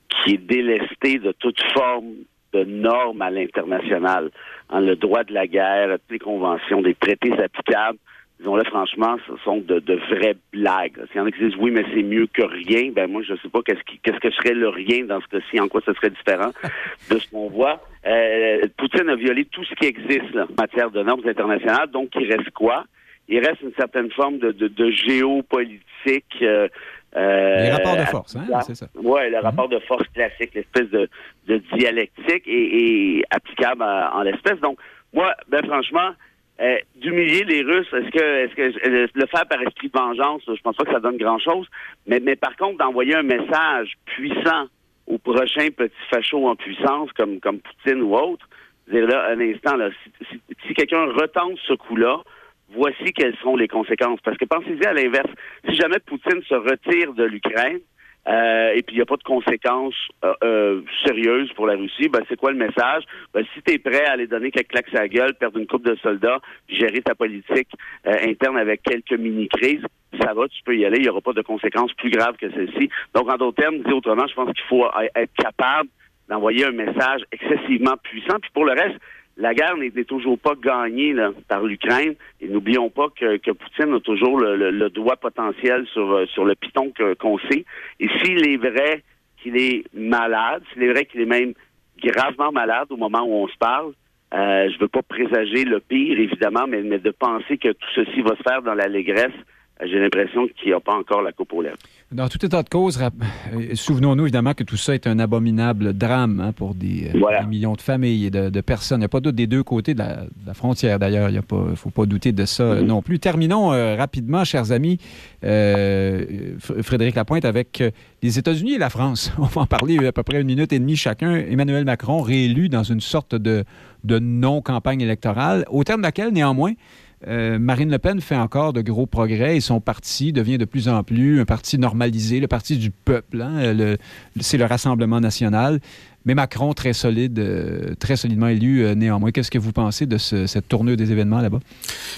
qui est délesté de toute forme de normes à l'international, en le droit de la guerre, toutes les conventions, des traités applicables, disons-le franchement, ce sont de, de vraies blagues. S'il y en a qui disent oui, mais c'est mieux que rien, ben moi je sais pas qu'est-ce qui qu'est-ce que serait le rien dans ce cas-ci, en quoi ce serait différent de ce qu'on voit. Euh, Poutine a violé tout ce qui existe là, en matière de normes internationales, donc il reste quoi? Il reste une certaine forme de, de, de géopolitique. Euh, euh, les rapports de force, hein, c'est ça. Oui, le -hmm. rapport de force classique, l'espèce de, de dialectique et, et applicable à, en l'espèce. Donc, moi, ben franchement, euh, d'humilier les Russes, est-ce que, est-ce que euh, le faire par esprit de vengeance, je pense pas que ça donne grand-chose. Mais, mais par contre, d'envoyer un message puissant aux prochains petits fachos en puissance, comme, comme Poutine ou autre, dire là, un instant, là, si, si, si quelqu'un retente ce coup-là, voici quelles sont les conséquences. Parce que pensez-y à l'inverse. Si jamais Poutine se retire de l'Ukraine, euh, et puis il n'y a pas de conséquences euh, euh, sérieuses pour la Russie, ben, c'est quoi le message? Ben, si tu es prêt à aller donner quelques claques à la gueule, perdre une coupe de soldats, gérer ta politique euh, interne avec quelques mini-crises, ça va, tu peux y aller, il n'y aura pas de conséquences plus graves que celle-ci. Donc, en d'autres termes, dit autrement, je pense qu'il faut être capable d'envoyer un message excessivement puissant. Puis pour le reste, la guerre n'est toujours pas gagnée par l'Ukraine. Et n'oublions pas que, que, Poutine a toujours le, le, doigt potentiel sur, sur le piton qu'on sait. Et s'il est vrai qu'il est malade, s'il est vrai qu'il est même gravement malade au moment où on se parle, euh, je ne veux pas présager le pire, évidemment, mais, mais de penser que tout ceci va se faire dans l'allégresse, j'ai l'impression qu'il n'y a pas encore la coupe aux lèvres. Dans tout état de cause, souvenons-nous évidemment que tout ça est un abominable drame hein, pour des, voilà. des, millions de familles et de, de personnes. Il n'y a pas de doute des deux côtés de la, de la frontière, d'ailleurs. Il ne faut pas douter de ça mm -hmm. non plus. Terminons euh, rapidement, chers amis, euh, Frédéric Lapointe, avec euh, les États-Unis et la France. On va en parler à peu près une minute et demie chacun. Emmanuel Macron réélu dans une sorte de, de non-campagne électorale, au terme de laquelle, néanmoins, euh, Marine Le Pen fait encore de gros progrès et son parti devient de plus en plus un parti normalisé, le parti du peuple. Hein, C'est le Rassemblement national. Mais Macron, très solide, euh, très solidement élu euh, néanmoins. Qu'est-ce que vous pensez de ce, cette tournure des événements là-bas?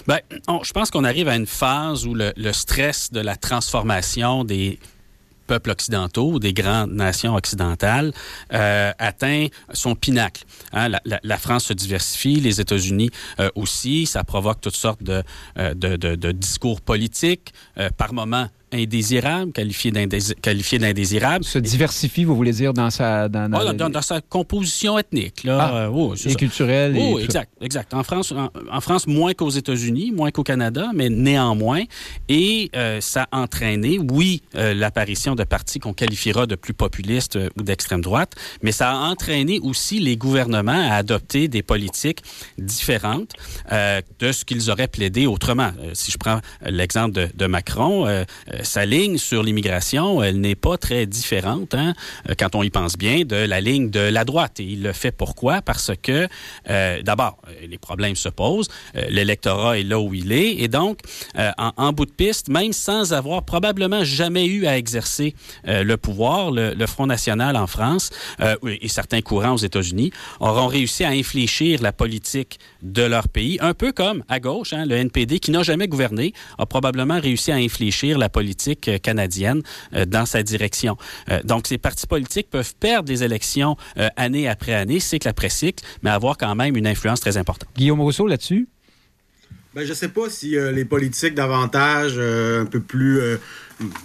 Bien, je pense qu'on arrive à une phase où le stress de la transformation des peuples occidentaux, des grandes nations occidentales, euh, atteint son pinacle. Hein, la, la, la, France se diversifie, les États-Unis euh, aussi. Ça provoque toutes sortes de, euh, de, de, de discours politiques, euh, par moments indésirable, qualifié d'indésirable. Se diversifie, vous voulez dire, dans sa... Dans, dans, sa composition ethnique. Là. Ah, euh, oh, et culturelle. Oh, exact, exact. En France, en, France moins qu'aux États-Unis, moins qu'au Canada, mais néanmoins. Et euh, ça a entraîné, oui, euh, l'apparition de partis qu'on qualifiera de plus populistes ou d'extrême droite, mais ça a entraîné aussi les gouvernements à adopter des politiques différentes de ce qu'ils auraient plaidé autrement. si je prends l'exemple de, de, Macron, sa ligne sur l'immigration, elle n'est pas très différente, hein, euh, quand on y pense bien, de la ligne de la droite. Et il le fait pourquoi? Parce que, euh, d'abord, les problèmes se posent, l'électorat est là où il est, et donc, en, bout de piste, même sans avoir probablement jamais eu à exercer le pouvoir, le, Front national en France et certains courants aux États-Unis auront réussi à infléchir la politique de leur pays, un peu comme à gauche, hein, le NPD, qui n'a jamais gouverné, a probablement réussi à infléchir la politique euh, canadienne euh, dans sa direction. Euh, donc, ces partis politiques peuvent perdre des élections année après année, cycle après cycle, mais avoir quand même une influence très importante. Guillaume Rousseau, là-dessus? Ben, je ne sais pas si les politiques davantage un peu plus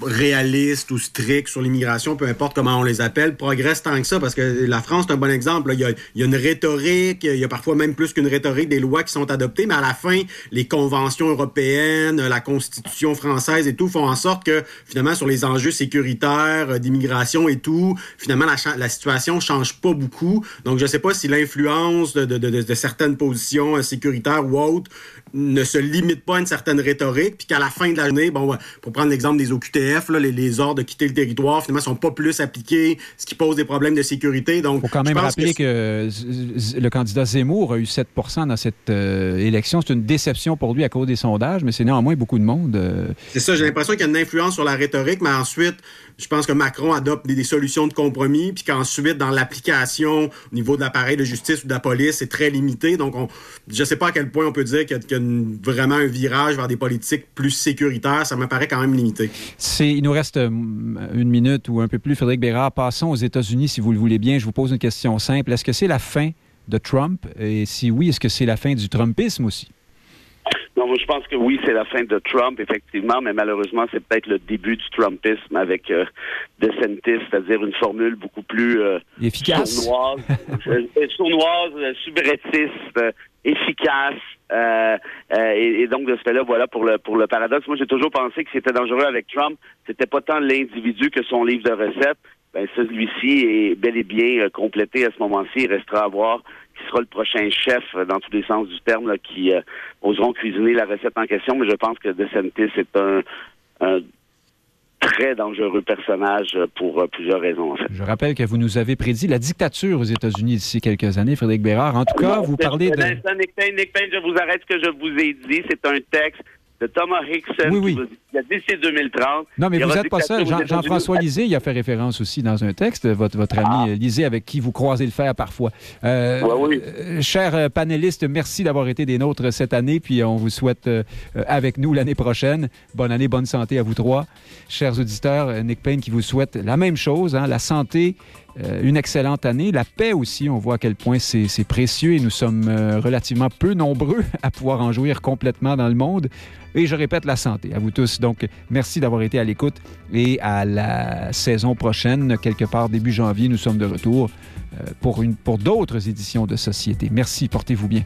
réalistes ou stricts sur l'immigration, peu importe comment on les appelle, progressent tant que ça, parce que la France, c'est un bon exemple. Il, y a, une rhétorique, il y a parfois même plus qu'une rhétorique des lois qui sont adoptées, mais à la fin, les conventions européennes, la Constitution française et tout font en sorte que, finalement, sur les enjeux sécuritaires, euh, d'immigration et tout, finalement, la, la situation change pas beaucoup. Donc, je sais pas si l'influence de, certaines positions euh, sécuritaires ou autres ne se limite pas à une certaine rhétorique, puis qu'à la fin de la journée, bon, pour prendre l'exemple des OQTF, là, les, les, ordres de quitter le territoire, finalement, sont pas plus appliqués, ce qui pose des problèmes de sécurité. Donc, faut quand même rappeler que... le candidat Zemmour a eu 7% dans cette euh, élection. C'est une déception pour lui à cause des sondages, mais c'est néanmoins beaucoup de monde. Euh. C'est ça, j'ai l'impression qu'il y a une influence sur la rhétorique, mais ensuite, je pense que Macron adopte des, solutions de compromis, puis qu'ensuite, dans l'application au niveau de l'appareil de justice ou de la police, c'est très limité. Donc, on, je ne sais pas à quel point on peut dire qu'il y a, vraiment un virage vers des politiques plus sécuritaires. Ça me paraît quand même limité. Il nous reste euh, une minute ou un peu plus, Frédéric Bérard. Passons aux États-Unis, si vous le voulez bien. Je vous pose une question simple. Est-ce que c'est la fin de Trump? Et si oui, est-ce que c'est la fin du Trumpisme aussi? Non, je pense que oui, c'est la fin de Trump, effectivement, mais malheureusement, c'est peut-être le début du Trumpisme avec euh, DeSantis, c'est-à-dire une formule beaucoup plus euh, efficace, sournoise, euh, sournoise, euh, efficace. Et, et, donc de ce fait-là, voilà pour le pour le paradoxe. Moi, j'ai toujours pensé que c'était dangereux avec Trump. C'était pas tant l'individu que son livre de recettes. Ben celui-ci est bel et bien complété à ce moment-ci. Il restera à voir qui sera le prochain chef euh, dans tous les sens du terme là, qui euh, oseront cuisiner la recette en question, mais je pense que DeSantis est un, très dangereux personnage pour euh, plusieurs raisons. En fait. Je rappelle que vous nous avez prédit la dictature aux États-Unis d'ici quelques années, Frédéric Bérard. En tout cas, vous parlez de... Nick Payne, Nick Payne, je vous arrête ce que je vous ai dit. C'est un texte de Thomas Hickson oui, oui. qui a d'ici 2030. Non, mais vous n'êtes pas seul. Jean-François Lisée, il a fait référence aussi dans un texte, votre, votre ami ah. Lisée, avec qui vous croisez le fer parfois. Euh, oui. Euh, chers panélistes, merci d'avoir été des nôtres cette année, puis on vous souhaite euh, avec nous l'année prochaine. Bonne année, bonne santé à vous trois. Chers auditeurs, Nick Payne qui vous souhaite la même chose, hein, la santé, euh, une excellente année. La paix aussi, on voit à quel point c'est précieux et nous sommes euh, relativement peu nombreux à pouvoir en jouir complètement dans le monde. Et je répète, la santé à vous tous. Donc, merci d'avoir été à l'écoute et à la saison prochaine, quelque part début janvier, nous sommes de retour euh, pour, pour d'autres éditions de Société. Merci, portez-vous bien.